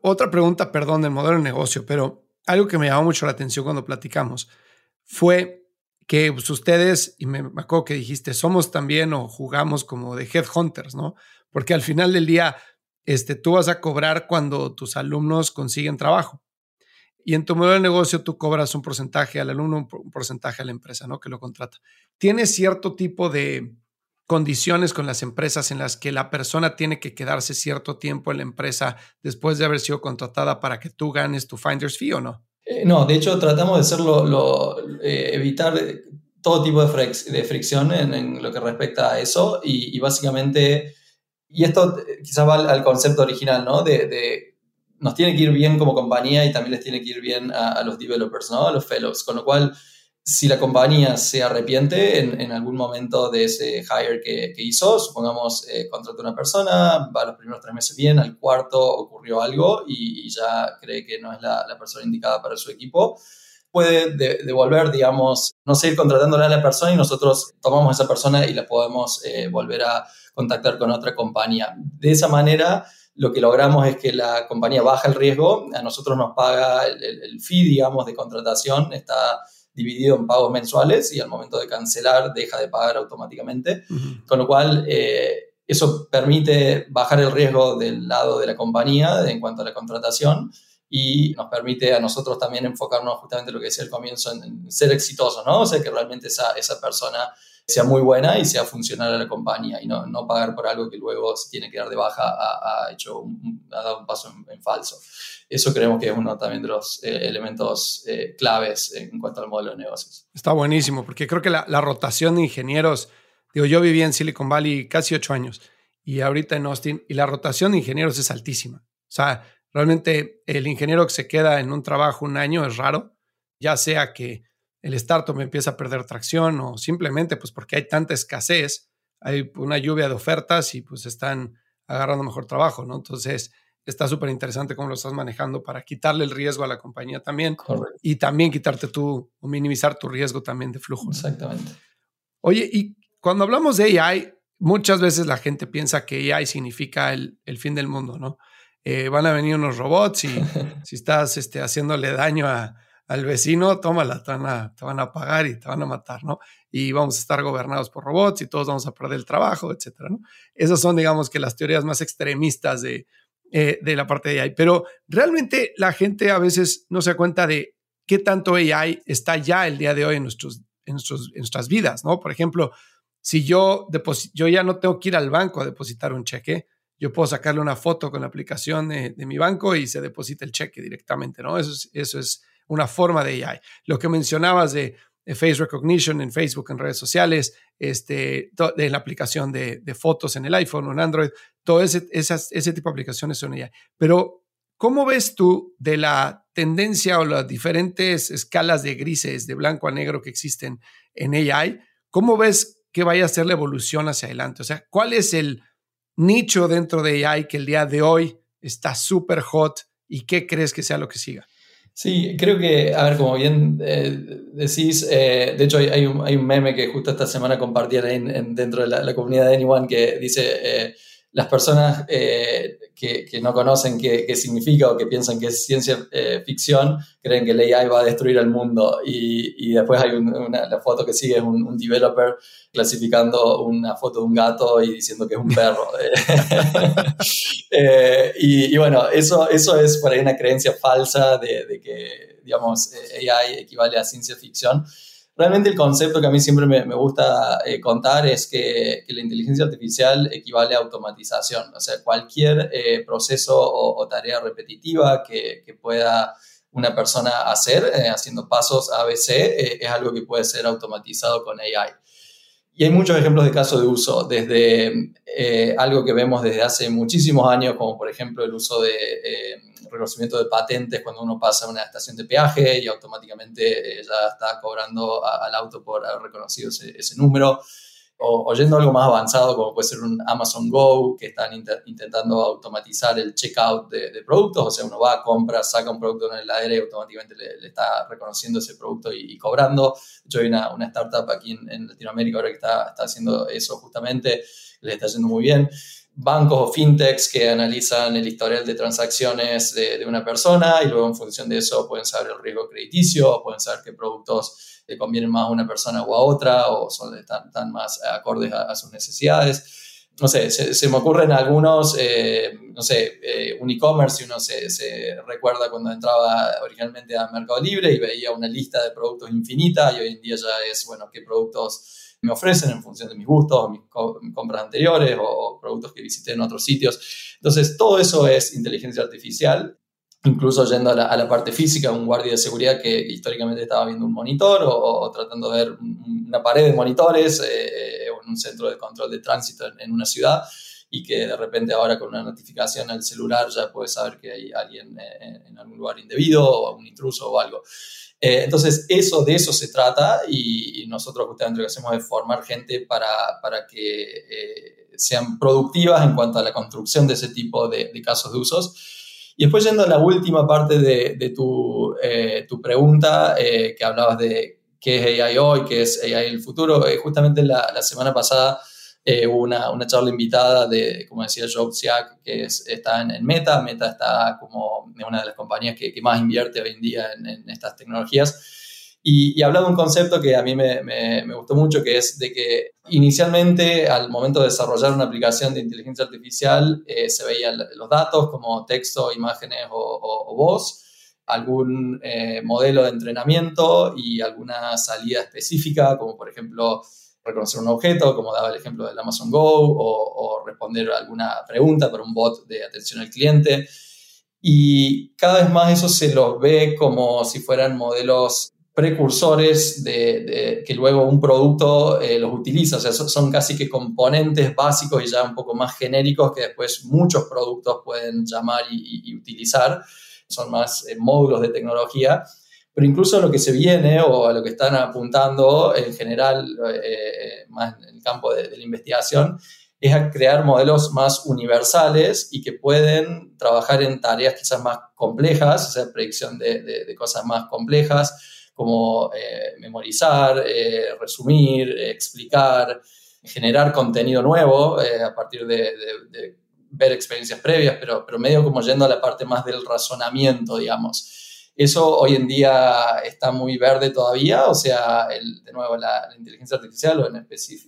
Otra pregunta, perdón, del modelo de negocio, pero algo que me llamó mucho la atención cuando platicamos fue que pues, ustedes, y me, acuerdo que dijiste, somos también o jugamos como de headhunters, ¿no? Porque al final del día, este, tú vas a cobrar cuando tus alumnos consiguen trabajo. Y en tu modelo de negocio tú cobras un porcentaje al alumno, un porcentaje a la empresa, ¿no? Que lo contrata. ¿Tienes cierto tipo de condiciones con las empresas en las que la persona tiene que quedarse cierto tiempo en la empresa después de haber sido contratada para que tú ganes tu finder's fee o no? Eh, no, de hecho tratamos de hacerlo, eh, evitar todo tipo de, de fricción en, lo que respecta a eso y, básicamente, y esto quizás va al, concepto original, ¿no? De, nos tiene que ir bien como compañía y también les tiene que ir bien a, a los developers, ¿no? A los fellows, con lo cual si la compañía se arrepiente en, algún momento de ese hire que, hizo, supongamos eh, contrató a una persona, va los primeros tres meses bien, al cuarto ocurrió algo y, ya cree que no es la, persona indicada para su equipo, puede devolver, digamos, no seguir contratándola a la persona y nosotros tomamos a esa persona y la podemos eh, volver a contactar con otra compañía. De esa manera, lo que logramos es que la compañía baja el riesgo, a nosotros nos paga el, el fee, digamos, de contratación, está dividido en pagos mensuales y al momento de cancelar deja de pagar automáticamente. Con lo cual, eh, eso permite bajar el riesgo del lado de la compañía en cuanto a la contratación y nos permite a nosotros también enfocarnos justamente en lo que decía al comienzo, en, ser exitosos, ¿no? O sea, que realmente esa, esa persona sea muy buena y sea funcional a la compañía y no, no pagar por algo que luego se tiene que dar de baja ha, hecho ha dado un paso en falso. Eso creemos que es uno también de los eh, elementos eh, claves en cuanto al modelo de negocios. Está buenísimo, porque creo que la, rotación de ingenieros, digo, yo viví en Silicon Valley casi ocho años y ahorita en Austin, y la rotación de ingenieros es altísima. O sea, realmente el ingeniero que se queda en un trabajo un año es raro, ya sea que el startup empieza a perder tracción o simplemente pues porque hay tanta escasez, hay una lluvia de ofertas y pues están agarrando mejor trabajo, ¿no? Entonces, está súper interesante cómo lo estás manejando para quitarle el riesgo a la compañía también y también quitarte tú o minimizar tu riesgo también de flujo. Exactamente. Oye, y cuando hablamos de AI, muchas veces la gente piensa que AI significa el, fin del mundo, ¿no? Eh, van a venir unos robots y si estás este, haciéndole daño al vecino, tómala, te van, a, van a pagar y te van a matar, ¿no? Y vamos a estar gobernados por robots y todos vamos a perder el trabajo, etcétera, ¿no? Esas son, digamos, que las teorías más extremistas de, eh, de la parte de AI. Pero realmente la gente a veces no se da cuenta de qué tanto AI está ya el día de hoy en, nuestros, en, nuestros, en nuestras vidas, ¿no? Por ejemplo, si yo, yo ya no tengo que ir al banco a depositar un cheque, yo puedo sacarle una foto con la aplicación de, mi banco y se deposita el cheque directamente, ¿no? Eso es, eso es una forma de AI. Lo que mencionabas de face recognition en Facebook, en redes sociales, este, de la aplicación de, fotos en el iPhone o en Android, todo ese, esas, ese tipo de aplicaciones son AI. Pero, ¿cómo ves tú de la tendencia o las diferentes escalas de grises, de blanco a negro que existen en AI? ¿Cómo ves que vaya a ser la evolución hacia adelante? O sea, ¿cuál es el nicho dentro de AI que el día de hoy está súper hot y qué crees que sea lo que siga? Sí, creo que, a ver, como bien eh, decís, eh, de hecho hay, un, hay, un, meme que justo esta semana compartí en, dentro de la, comunidad de Anyone que dice, eh, las personas que, que, no conocen qué, qué, significa o que piensan que es ciencia eh, ficción, creen que el AI va a destruir el mundo. Y, y después hay una, la foto que sigue es un, developer clasificando una foto de un gato y diciendo que es un perro. eh, y, y, bueno, eso, eso es por ahí una creencia falsa de, de que, digamos, AI equivale a ciencia ficción realmente el concepto que a mí siempre me, gusta eh, contar es que, la inteligencia artificial equivale a automatización. O sea, cualquier eh, proceso o, tarea repetitiva que, pueda una persona hacer eh, haciendo pasos ABC es algo que puede ser automatizado con AI. Y hay muchos ejemplos de casos de uso, desde algo que vemos desde hace muchísimos años, como por ejemplo el uso de reconocimiento de patentes cuando uno pasa a una estación de peaje y automáticamente eh, ya está cobrando al auto por haber reconocido ese, número. O, yendo algo más avanzado, como puede ser un Amazon Go, que están intentando automatizar el checkout de, productos, o sea, uno va, compra, saca un producto en el heladera y automáticamente le, está reconociendo ese producto y, cobrando. Yo hay una, una, startup aquí en, Latinoamérica ahora que está, está haciendo eso justamente, le está yendo muy bien bancos o fintechs que analizan el historial de transacciones de, una persona y luego en función de eso pueden saber el riesgo crediticio, pueden saber qué productos le convienen más a una persona o a otra o son tan, más acordes a, sus necesidades. No sé, se, me ocurren algunos, eh, no sé, eh, un e-commerce, si uno se, se, recuerda cuando entraba originalmente a Mercado Libre y veía una lista de productos infinita y hoy en día ya es, bueno, qué productos me ofrecen en función de mis gustos, mis, compras anteriores o, productos que visité en otros sitios. Entonces, todo eso es inteligencia artificial, incluso yendo a la, parte física, un guardia de seguridad que históricamente estaba viendo un monitor o, tratando de ver una pared de monitores eh, o en un centro de control de tránsito en, una ciudad y que de repente ahora con una notificación al celular ya puede saber que hay alguien eh, en algún lugar indebido o un intruso o algo. Eh, entonces, eso, de eso se trata y, nosotros justamente lo que hacemos es formar gente para, para que eh, sean productivas en cuanto a la construcción de ese tipo de, casos de usos. Y después yendo a la última parte de, de tu, eh, tu, pregunta, que hablabas de qué es AI hoy, qué es AI en el futuro, justamente la, la semana pasada eh, una, una, charla invitada de, como decía Job Siak, que está en, Meta. Meta está como una de las compañías que, que más invierte hoy en día en, estas tecnologías. Y, y habla de un concepto que a mí me, me, gustó mucho, que es de que inicialmente al momento de desarrollar una aplicación de inteligencia artificial eh, se veían los datos como texto, imágenes o, voz, algún eh, modelo de entrenamiento y alguna salida específica, como por ejemplo reconocer un objeto, como daba el ejemplo del Amazon Go, o, responder alguna pregunta para un bot de atención al cliente. Y cada vez más eso se los ve como si fueran modelos precursores de, que luego un producto eh, los utiliza, o sea, son, casi que componentes básicos y ya un poco más genéricos que después muchos productos pueden llamar y, utilizar, son más eh, módulos de tecnología. Pero incluso lo que se viene o a lo que están apuntando en general, eh, más en el campo de, la investigación, es a crear modelos más universales y que pueden trabajar en tareas quizás más complejas, o sea, predicción de, cosas más complejas, como eh, memorizar, eh, resumir, explicar, generar contenido nuevo eh, a partir de, ver experiencias previas, pero, pero medio como yendo a la parte más del razonamiento, digamos. Eso hoy en día está muy verde todavía, o sea, de nuevo, la, inteligencia artificial o en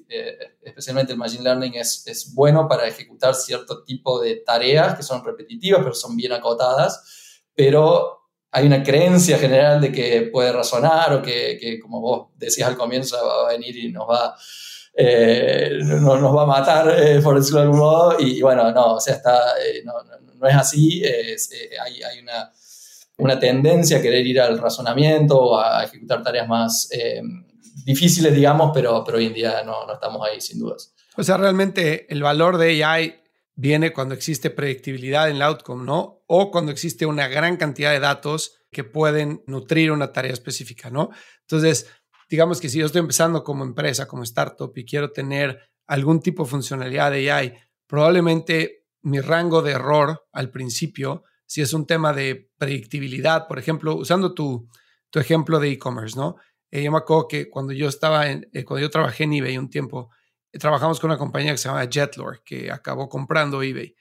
eh, especialmente el machine learning es, es, bueno para ejecutar cierto tipo de tareas que son repetitivas, pero son bien acotadas, pero hay una creencia general de que puede razonar o que, que como vos decías al comienzo, va a venir y nos va, eh, no, nos va a matar, eh, por decirlo de algún modo, y, bueno, no, o sea, está, no, no, es así, hay, hay una una tendencia a querer ir al razonamiento o a ejecutar tareas más eh, difíciles, digamos, pero, pero hoy en día no, no estamos ahí, sin dudas. O sea, realmente el valor de AI viene cuando existe predictibilidad en el outcome, ¿no? O cuando existe una gran cantidad de datos que pueden nutrir una tarea específica, ¿no? Entonces, digamos que si yo estoy empezando como empresa, como startup y quiero tener algún tipo de funcionalidad de AI, probablemente mi rango de error al principio si es un tema de predictibilidad, por ejemplo, usando tu, tu ejemplo de e-commerce, ¿no? Eh, yo me acuerdo que cuando yo estaba en, eh, cuando yo trabajé en eBay un tiempo, trabajamos con una compañía que se llama Jetlore, que acabó comprando eBay,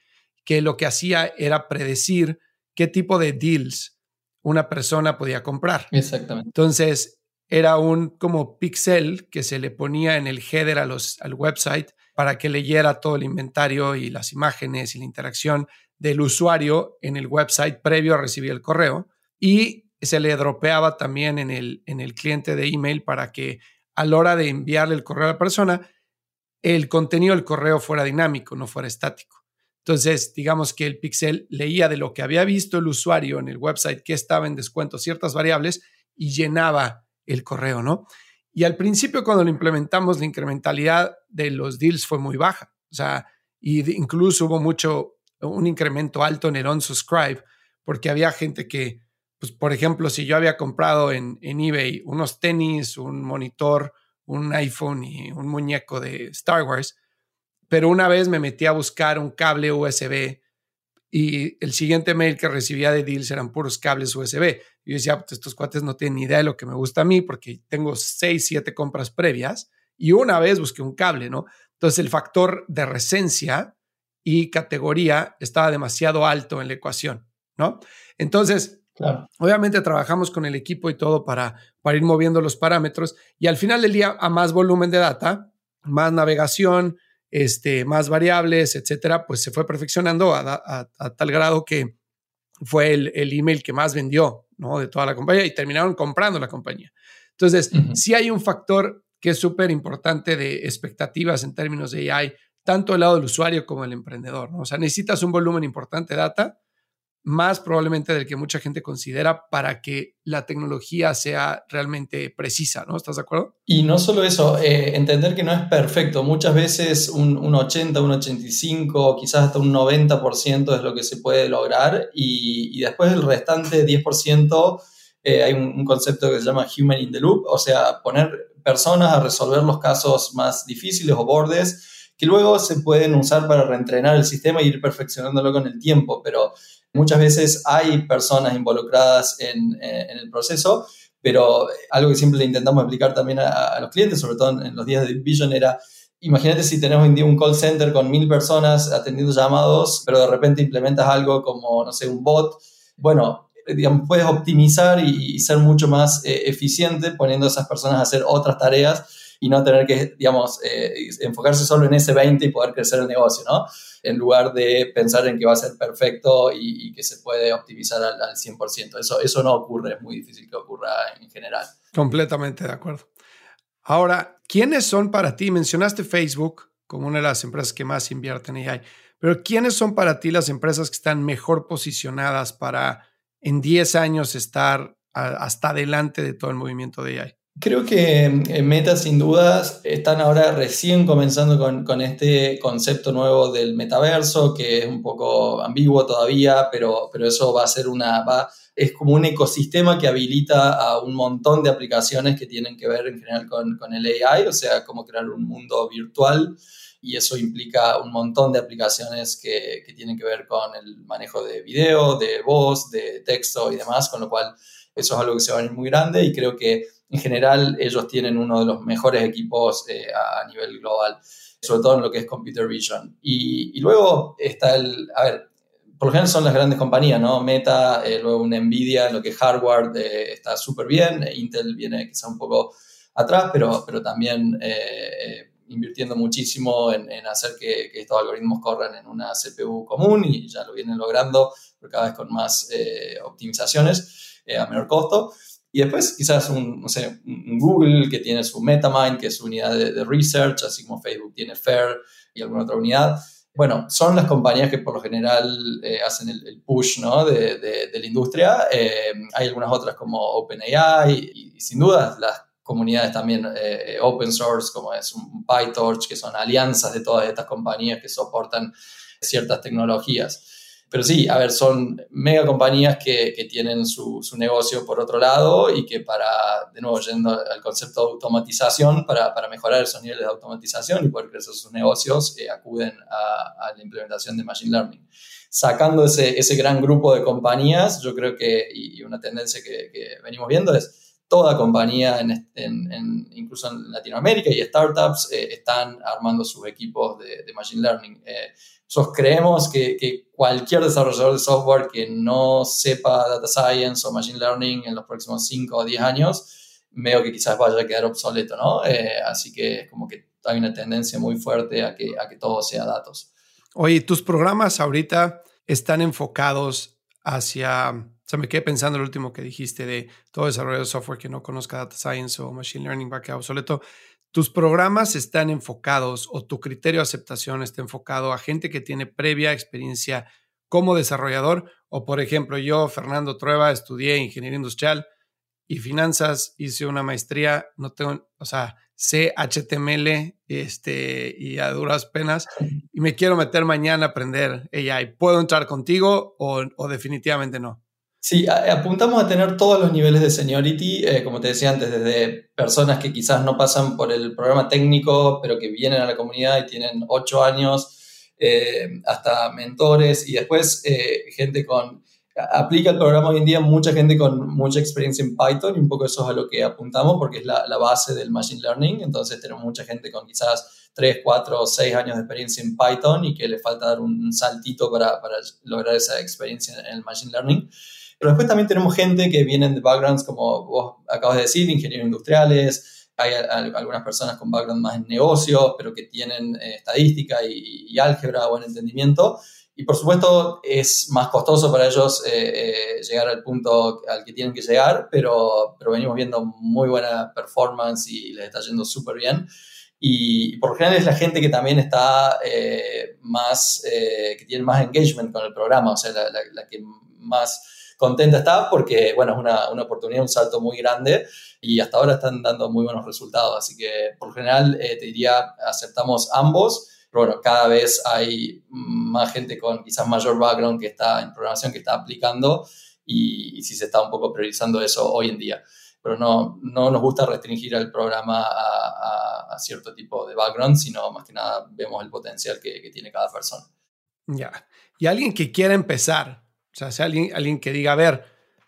que lo que hacía era predecir qué tipo de deals una persona podía comprar. Exactamente. Entonces, era un como pixel que se le ponía en el header a los, al website para que leyera todo el inventario y las imágenes y la interacción del usuario en el website previo a recibir el correo y se le dropeaba también en el, en el cliente de email para que a la hora de enviarle el correo a la persona, el contenido del correo fuera dinámico, no fuera estático. Entonces, digamos que el pixel leía de lo que había visto el usuario en el website que estaba en descuento ciertas variables y llenaba el correo, ¿no? Y al principio cuando lo implementamos, la incrementalidad de los deals fue muy baja. O sea, y incluso hubo mucho un incremento alto en el unsubscribe, porque había gente que, pues, por ejemplo, si yo había comprado en, en eBay unos tenis, un monitor, un iPhone y un muñeco de Star Wars, pero una vez me metí a buscar un cable USB y el siguiente mail que recibía de deals eran puros cables USB. Yo decía, pues estos cuates no tienen ni idea de lo que me gusta a mí porque tengo seis, siete compras previas y una vez busqué un cable, ¿no? Entonces el factor de recencia y categoría estaba demasiado alto en la ecuación, ¿no? Entonces, obviamente trabajamos con el equipo y todo para, para ir moviendo los parámetros y al final del día a más volumen de data, más navegación, este, más variables, etcétera, pues se fue perfeccionando a, tal grado que fue el, email que más vendió, ¿no? De toda la compañía y terminaron comprando la compañía. Entonces, sí hay un factor que es súper importante de expectativas en términos de AI tanto el lado del usuario como el emprendedor. ¿no? O sea, necesitas un volumen importante de data, más probablemente del que mucha gente considera para que la tecnología sea realmente precisa, ¿no? ¿Estás de acuerdo? Y no solo eso, eh, entender que no es perfecto. Muchas veces un, un 80, un 85, quizás hasta un 90% es lo que se puede lograr y, después el restante 10% eh, hay un, un, concepto que se llama human in the loop, o sea, poner personas a resolver los casos más difíciles o bordes que luego se pueden usar para reentrenar el sistema e ir perfeccionándolo con el tiempo, pero muchas veces hay personas involucradas en, eh, el proceso, pero algo que siempre le intentamos explicar también a, los clientes, sobre todo en, los días de Vision, era, imagínate si tenemos en un call center con mil personas atendiendo llamados, pero de repente implementas algo como, no sé, un bot, bueno, digamos, puedes optimizar y, ser mucho más eh, eficiente poniendo a esas personas a hacer otras tareas y no tener que, digamos, eh, enfocarse solo en ese 20 y poder crecer el negocio, ¿no? En lugar de pensar en que va a ser perfecto y, que se puede optimizar al, 100%. Eso, eso no ocurre, es muy difícil que ocurra en general. Completamente de acuerdo. Ahora, ¿quiénes son para ti? Mencionaste Facebook como una de las empresas que más invierten en AI, pero ¿quiénes son para ti las empresas que están mejor posicionadas para en 10 años estar hasta adelante de todo el movimiento de AI? Creo que eh, Meta sin dudas están ahora recién comenzando con, este concepto nuevo del metaverso, que es un poco ambiguo todavía, pero, pero eso va a ser una, va, es como un ecosistema que habilita a un montón de aplicaciones que tienen que ver en general con, con el AI, o sea, cómo crear un mundo virtual y eso implica un montón de aplicaciones que, que tienen que ver con el manejo de video, de voz, de texto y demás, con lo cual eso es algo que se va a ir muy grande y creo que en general ellos tienen uno de los mejores equipos eh, a, nivel global, sobre todo en lo que es computer vision. Y, luego está el, a ver, por lo general son las grandes compañías, ¿no? Meta, eh, luego una Nvidia, en lo que es hardware eh, está súper bien, Intel viene quizá un poco atrás, pero, pero también invirtiendo muchísimo en, hacer que, que, estos algoritmos corran en una CPU común y ya lo vienen logrando, pero cada vez con más optimizaciones. Eh, a menor costo. Y después quizás un, no sé, un Google que tiene su MetaMind, que es su unidad de, research, así como Facebook tiene Fair y alguna otra unidad. Bueno, son las compañías que por lo general eh, hacen el, push ¿no? de, de, la industria. Eh, hay algunas otras como OpenAI y, y, sin duda las comunidades también open source como es un PyTorch, que son alianzas de todas estas compañías que soportan ciertas tecnologías. Pero sí, a ver, son mega compañías que, que tienen su, su, negocio por otro lado y que para, de nuevo, yendo al concepto de automatización, para, para mejorar esos niveles de automatización y poder crecer sus negocios, eh, acuden a, a, la implementación de Machine Learning. Sacando ese, ese gran grupo de compañías, yo creo que, y, una tendencia que, que, venimos viendo es toda compañía, en, en, incluso en Latinoamérica y startups, eh, están armando sus equipos de, de Machine Learning. Eh, nosotros creemos que, que, cualquier desarrollador de software que no sepa data science o machine learning en los próximos 5 o 10 años, veo que quizás vaya a quedar obsoleto, ¿no? Eh, así que como que hay una tendencia muy fuerte a que, a que todo sea datos. Oye, tus programas ahorita están enfocados hacia, o sea, me quedé pensando en lo último que dijiste de todo desarrollo de software que no conozca data science o machine learning va a quedar obsoleto tus programas están enfocados o tu criterio de aceptación está enfocado a gente que tiene previa experiencia como desarrollador o por ejemplo yo, Fernando Trueba, estudié ingeniería industrial y finanzas, hice una maestría, no tengo, o sea, sé HTML este, y a duras penas y me quiero meter mañana a aprender AI. ¿Puedo entrar contigo o, o definitivamente no? Sí, apuntamos a tener todos los niveles de seniority, eh, como te decía antes, desde personas que quizás no pasan por el programa técnico, pero que vienen a la comunidad y tienen ocho años, eh, hasta mentores y después eh, gente con... Aplica el programa hoy en día mucha gente con mucha experiencia en Python y un poco eso es a lo que apuntamos porque es la, base del Machine Learning. Entonces tenemos mucha gente con quizás 3, 4 o 6 años de experiencia en Python y que le falta dar un saltito para, para lograr esa experiencia en el Machine Learning. Pero después también tenemos gente que vienen de backgrounds, como vos acabas de decir, ingenieros industriales, hay algunas personas con background más en negocios, pero que tienen eh, estadística y, álgebra, buen entendimiento. Y por supuesto es más costoso para ellos eh, eh, llegar al punto al que tienen que llegar, pero, pero venimos viendo muy buena performance y les está yendo súper bien. Y, por lo general es la gente que también está más, que tiene más engagement con el programa, o sea, la que más contenta está porque, bueno, es una, una, oportunidad, un salto muy grande y hasta ahora están dando muy buenos resultados. Así que, por general, eh, te diría, aceptamos ambos. Pero bueno, cada vez hay más gente con quizás mayor background que está en programación, que está aplicando y, si se está un poco priorizando eso hoy en día. Pero no, no nos gusta restringir el programa a, cierto tipo de background, sino más que nada vemos el potencial que, que tiene cada persona. Ya. Y alguien que quiera empezar, sea, sea alguien, alguien que diga, a ver,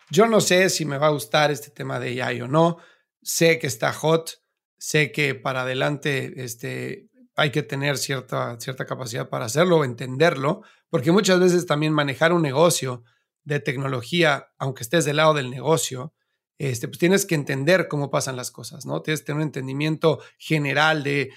yo no sé si me va a gustar este tema de AI o no, sé que está hot, sé que para adelante este, hay que tener cierta, cierta capacidad para hacerlo entenderlo, porque muchas veces también manejar un negocio de tecnología, aunque estés del lado del negocio, este, pues tienes que entender cómo pasan las cosas, ¿no? Tienes que tener un entendimiento general de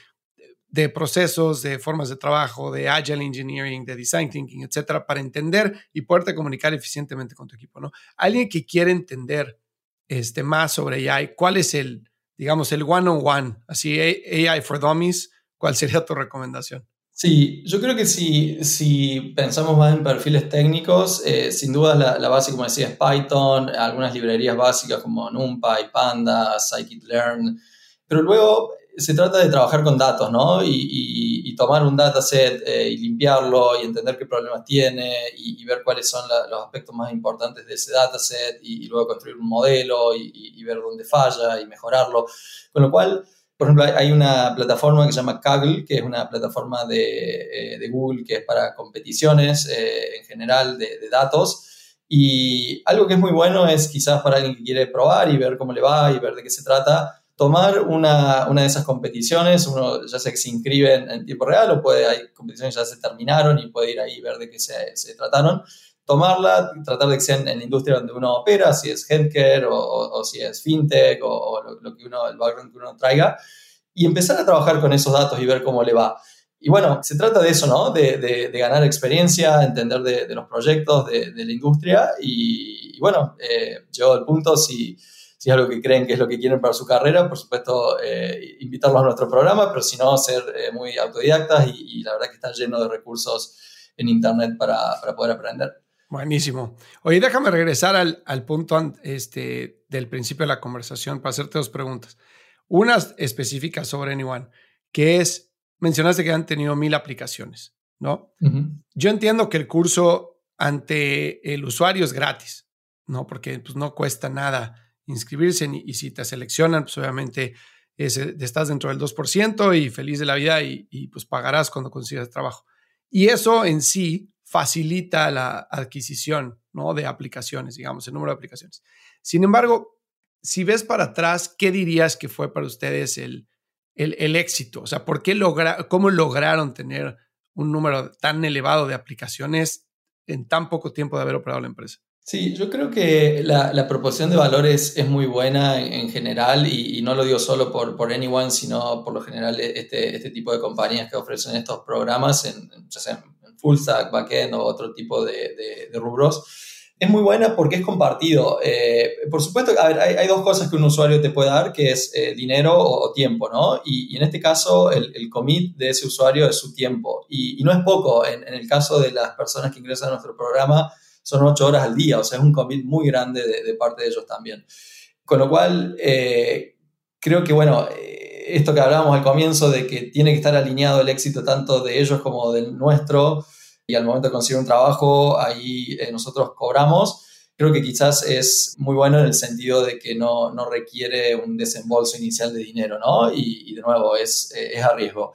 de procesos, de formas de trabajo, de agile engineering, de design thinking, etcétera, para entender y poderte comunicar eficientemente con tu equipo, ¿no? Alguien que quiere entender este, más sobre AI, ¿cuál es el, digamos, el one-on-one? Así, AI for Dummies, ¿cuál sería tu recomendación? Sí, yo creo que si, si pensamos más en perfiles técnicos, eh, sin duda la, base, como decía, es Python, algunas librerías básicas como NumPy, Panda, Scikit-learn, pero luego se trata de trabajar con datos, ¿no? Y, tomar un dataset eh, y limpiarlo y entender qué problemas tiene y, ver cuáles son los aspectos más importantes de ese dataset y, luego construir un modelo y, ver dónde falla y mejorarlo. Con lo cual, Por ejemplo, hay una plataforma que se llama Kaggle, que es una plataforma de, de Google que es para competiciones en general de, de datos. Y algo que es muy bueno es quizás para alguien que quiere probar y ver cómo le va y ver de qué se trata, tomar una, una de esas competiciones, uno ya sea que se inscribe en, tiempo real o puede, hay competiciones que ya se terminaron y puede ir ahí y ver de qué se, se trataron, tomarla, tratar de que sea en, la industria donde uno opera, si es healthcare o, o, si es fintech o, lo, que uno, el background que uno traiga, y empezar a trabajar con esos datos y ver cómo le va. Y bueno, se trata de eso, ¿no? De, de, ganar experiencia, entender de, de los proyectos, de, la industria y, bueno, eh, llegó al punto si si es algo que creen que es lo que quieren para su carrera, por supuesto, eh, invitarlos a nuestro programa, pero si no, ser eh, muy autodidactas y, la verdad que está lleno de recursos en Internet para, para poder aprender. Buenísimo. Oye, déjame regresar al, al punto este, del principio de la conversación para hacerte dos preguntas. Una específica sobre Anyone, que es, mencionaste que han tenido mil aplicaciones, ¿no? Yo entiendo que el curso ante el usuario es gratis, ¿no? Porque pues, no cuesta nada inscribirse y, si te seleccionan, pues obviamente estás dentro del 2% y feliz de la vida y, pues pagarás cuando consigas trabajo. Y eso en sí facilita la adquisición ¿no? de aplicaciones, digamos, el número de aplicaciones. Sin embargo, si ves para atrás, ¿qué dirías que fue para ustedes el, el, éxito? O sea, ¿por qué ¿cómo lograron tener un número tan elevado de aplicaciones en tan poco tiempo de haber operado la empresa? Sí, yo creo que la, la proporción de valores es muy buena en, general y, no lo digo solo por, por Anyone, sino por lo general este, este tipo de compañías que ofrecen estos programas, en, ya sea en full stack, backend o otro tipo de, de, rubros. Es muy buena porque es compartido. Eh, por supuesto, a ver, hay, hay, dos cosas que un usuario te puede dar, que es eh, dinero o, tiempo, ¿no? Y, en este caso, el, el, commit de ese usuario es su tiempo. Y, y no es poco. En, en, el caso de las personas que ingresan a nuestro programa, son ocho horas al día, o sea, es un commit muy grande de, parte de ellos también. Con lo cual, eh, creo que, bueno, eh, esto que hablábamos al comienzo de que tiene que estar alineado el éxito tanto de ellos como del nuestro, y al momento de conseguir un trabajo, ahí eh, nosotros cobramos, creo que quizás es muy bueno en el sentido de que no, no requiere un desembolso inicial de dinero, ¿no? Y, y de nuevo, es, es a riesgo.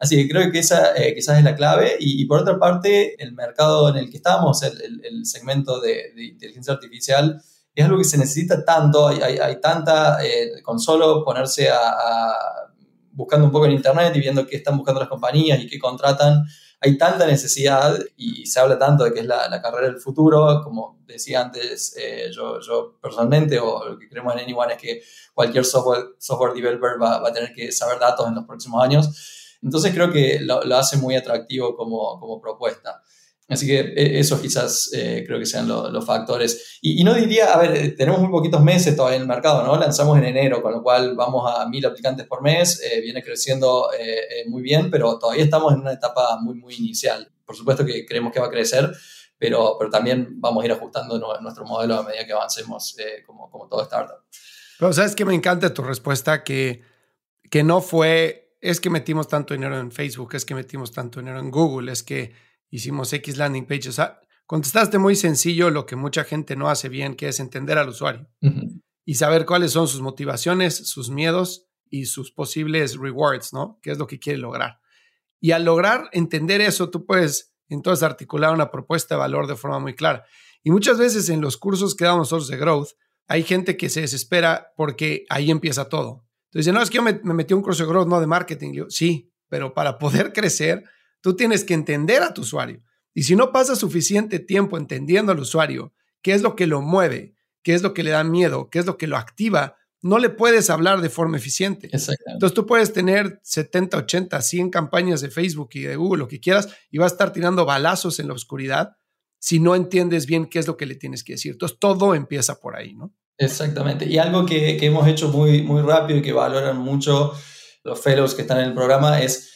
Así que creo que esa eh, quizás es la clave. Y, por otra parte, el mercado en el que estamos, el, el, segmento de, de, inteligencia artificial, es algo que se necesita tanto, hay, hay, hay tanta, eh, con solo ponerse a, buscando un poco en internet y viendo qué están buscando las compañías y qué contratan, hay tanta necesidad y se habla tanto de que es la, la carrera del futuro, como decía antes eh, yo, yo, personalmente, o lo que creemos en Anyone es que cualquier software, software developer va, va, a tener que saber datos en los próximos años. Entonces creo que lo, hace muy atractivo como, como, propuesta. Así que e, eso quizás eh, creo que sean los factores. Y, no diría, a ver, eh, tenemos muy poquitos meses todavía en el mercado, ¿no? Lanzamos en enero, con lo cual vamos a mil aplicantes por mes, eh, viene creciendo muy bien, pero todavía estamos en una etapa muy, muy inicial. Por supuesto que creemos que va a crecer, pero, pero también vamos a ir ajustando nuestro modelo a medida que avancemos como, como todo startup. Pero sabes que me encanta tu respuesta, que, que no fue es que metimos tanto dinero en Facebook, es que metimos tanto dinero en Google, es que hicimos X landing pages. O sea, contestaste muy sencillo lo que mucha gente no hace bien, que es entender al usuario y saber cuáles son sus motivaciones, sus miedos y sus posibles rewards, ¿no? ¿Qué es lo que quiere lograr? Y al lograr entender eso, tú puedes entonces articular una propuesta de valor de forma muy clara. Y muchas veces en los cursos que damos nosotros de growth, hay gente que se desespera porque ahí empieza todo. Entonces, no, es que yo me, metí a un curso de growth, no de marketing. Yo, sí, pero para poder crecer, tú tienes que entender a tu usuario. Y si no pasas suficiente tiempo entendiendo al usuario, qué es lo que lo mueve, qué es lo que le da miedo, qué es lo que lo activa, no le puedes hablar de forma eficiente. Entonces tú puedes tener 70, 80, 100 campañas de Facebook y de Google, lo que quieras, y vas a estar tirando balazos en la oscuridad si no entiendes bien qué es lo que le tienes que decir. Entonces todo empieza por ahí, ¿no? Exactamente. Y algo que, que, hemos hecho muy, muy rápido y que valoran mucho los fellows que están en el programa es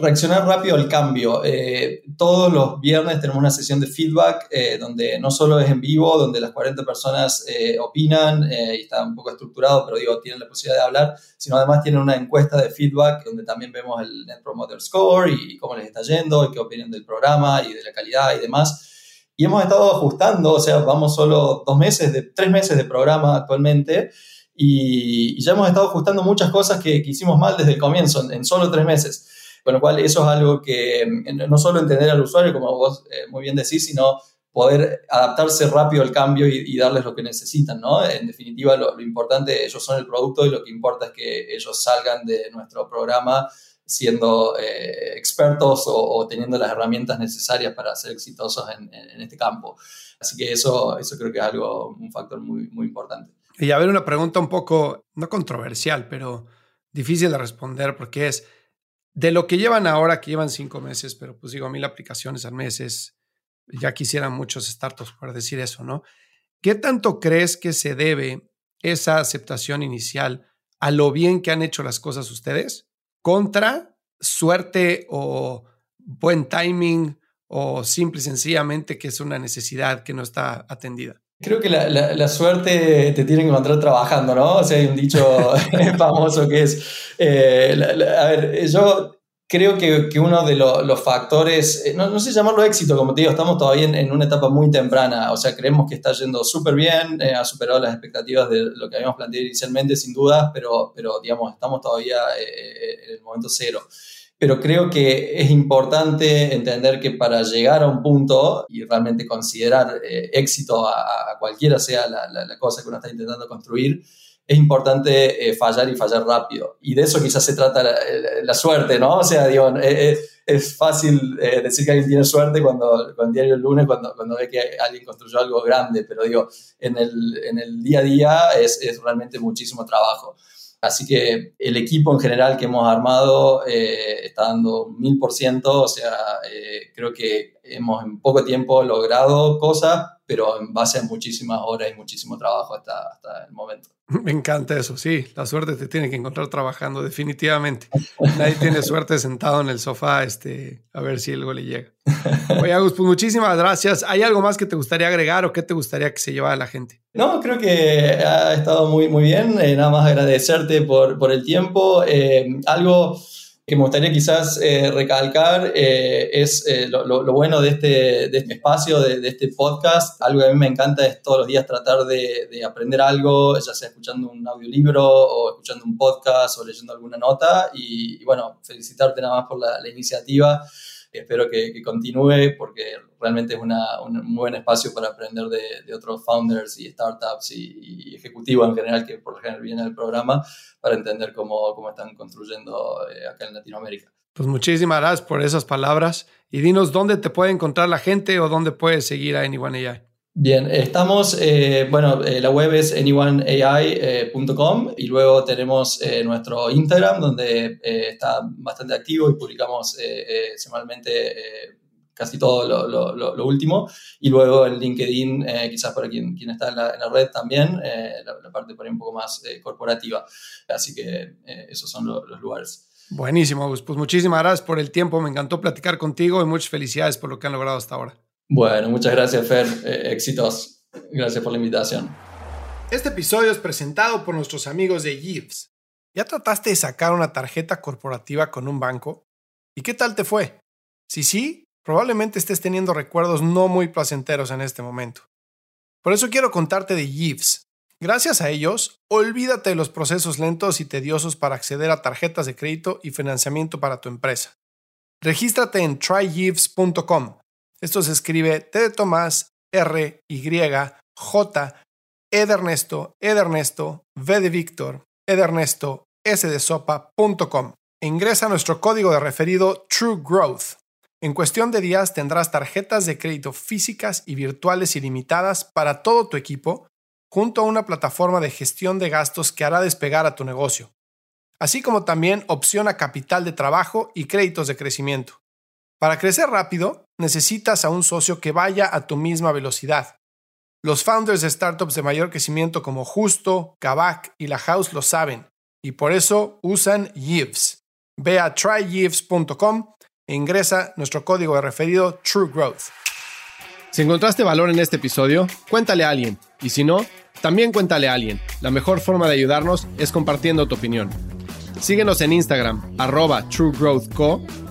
reaccionar rápido al cambio. Eh, todos los viernes tenemos una sesión de feedback eh, donde no solo es en vivo, donde las 40 personas eh, opinan y está un poco estructurado, pero digo, tienen la posibilidad de hablar, sino además tienen una encuesta de feedback donde también vemos el Net Promoter Score y cómo les está yendo qué opinan del programa y de la calidad y demás. Y hemos estado ajustando, o sea, vamos solo dos meses, de, tres meses de programa actualmente, y, ya hemos estado ajustando muchas cosas que, hicimos mal desde el comienzo, en, solo tres meses. Con lo cual, eso es algo que no solo entender al usuario, como vos eh, muy bien decís, sino poder adaptarse rápido al cambio y, darles lo que necesitan, ¿no? En definitiva, lo, importante, ellos son el producto y lo que importa es que ellos salgan de nuestro programa siendo eh, expertos o, teniendo las herramientas necesarias para ser exitosos en, este campo. Así que eso, eso creo que es algo, un factor muy, muy importante. Y a ver, una pregunta un poco, no controversial, pero difícil de responder porque es, de lo que llevan ahora, que llevan cinco meses, pero pues digo, mil aplicaciones al mes, es, ya quisieran muchos startups por decir eso, ¿no? ¿Qué tanto crees que se debe esa aceptación inicial a lo bien que han hecho las cosas ustedes contra suerte o buen timing o simple y sencillamente que es una necesidad que no está atendida? Creo que la, la, suerte te tiene que encontrar trabajando, ¿no? O sea, hay un dicho famoso que es, eh, a ver, yo creo que, que uno de los factores, eh, no, no, sé llamarlo éxito, como te digo, estamos todavía en, una etapa muy temprana, o sea, creemos que está yendo súper bien, eh, ha superado las expectativas de lo que habíamos planteado inicialmente, sin duda, pero, pero digamos, estamos todavía en el momento cero. Pero creo que es importante entender que para llegar a un punto y realmente considerar eh, éxito a, cualquiera sea la, la, cosa que uno está intentando construir, es importante eh, fallar y fallar rápido. Y de eso quizás se trata la, suerte, ¿no? O sea, digo, eh, es fácil decir que alguien tiene suerte cuando, cuando diario el lunes, cuando, cuando ve que alguien construyó algo grande, pero digo, en el, en el día a día es, es realmente muchísimo trabajo. Así que el equipo en general que hemos armado eh, está dando mil por ciento, o sea, eh, creo que hemos en poco tiempo logrado cosas, pero en base a muchísimas horas y muchísimo trabajo hasta, hasta el momento. Me encanta eso, sí, la suerte te tiene que encontrar trabajando definitivamente. Nadie tiene suerte sentado en el sofá este, a ver si algo le llega. Oye, Agus, pues muchísimas gracias. ¿Hay algo más que te gustaría agregar o qué te gustaría que se llevara la gente? No, creo que ha estado muy, muy bien. Eh, nada más agradecerte por, por el tiempo. Eh, algo que me gustaría quizás eh, recalcar eh, es eh, lo, bueno de este, de este espacio, de, este podcast. Algo que a mí me encanta es todos los días tratar de, aprender algo, ya sea escuchando un audiolibro o escuchando un podcast o leyendo alguna nota. Y, bueno, felicitarte nada más por la, la iniciativa espero que, continúe porque realmente es un muy buen espacio para aprender de, otros founders y startups y, ejecutivos en general que por general vienen al programa para entender cómo, cómo están construyendo eh, acá en Latinoamérica. Pues muchísimas gracias por esas palabras y dinos dónde te puede encontrar la gente o dónde puedes seguir a Anyone AI. Bien, estamos, eh, bueno, eh, la web es anyoneai.com y luego tenemos eh, nuestro Instagram donde está bastante activo y publicamos semanalmente casi todo lo, último. Y luego en LinkedIn, quizás para quien, quien está en la, red también, la, parte por ahí un poco más corporativa. Así que esos son los lugares. Buenísimo, Pues muchísimas gracias por el tiempo. Me encantó platicar contigo y muchas felicidades por lo que han logrado hasta ahora. Bueno, muchas gracias, Fer. Eh, éxitos. Gracias por la invitación. Este episodio es presentado por nuestros amigos de Gives. ¿Ya trataste de sacar una tarjeta corporativa con un banco? ¿Y qué tal te fue? Si sí, probablemente estés teniendo recuerdos no muy placenteros en este momento. Por eso quiero contarte de Gives. Gracias a ellos, olvídate de los procesos lentos y tediosos para acceder a tarjetas de crédito y financiamiento para tu empresa. Regístrate en trygives.com esto se escribe T de Tomás, R, Y, J, E de Ernesto, E Ernesto, V de Víctor, Ernesto, S de sopa.com. ingresa nuestro código de referido True Growth. En cuestión de días tendrás tarjetas de crédito físicas y virtuales ilimitadas para todo tu equipo, junto a una plataforma de gestión de gastos que hará despegar a tu negocio, así como también opción a capital de trabajo y créditos de crecimiento. Para crecer rápido, necesitas a un socio que vaya a tu misma velocidad. Los founders de startups de mayor crecimiento como Justo, Kavak y La House lo saben, y por eso usan Yves. Ve a tryyves.com e ingresa nuestro código de referido True Growth. Si encontraste valor en este episodio, cuéntale a alguien. Y si no, también cuéntale a alguien. La mejor forma de ayudarnos es compartiendo tu opinión. Síguenos en Instagram, arroba truegrowthco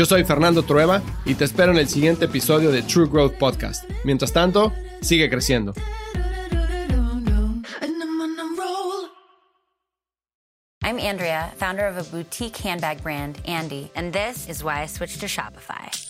Yo soy Fernando Trueba y te espero en el siguiente episodio de True Growth Podcast. Mientras tanto, sigue creciendo. I'm Andrea, founder of a boutique handbag brand, Andy, and this is why I switched to Shopify.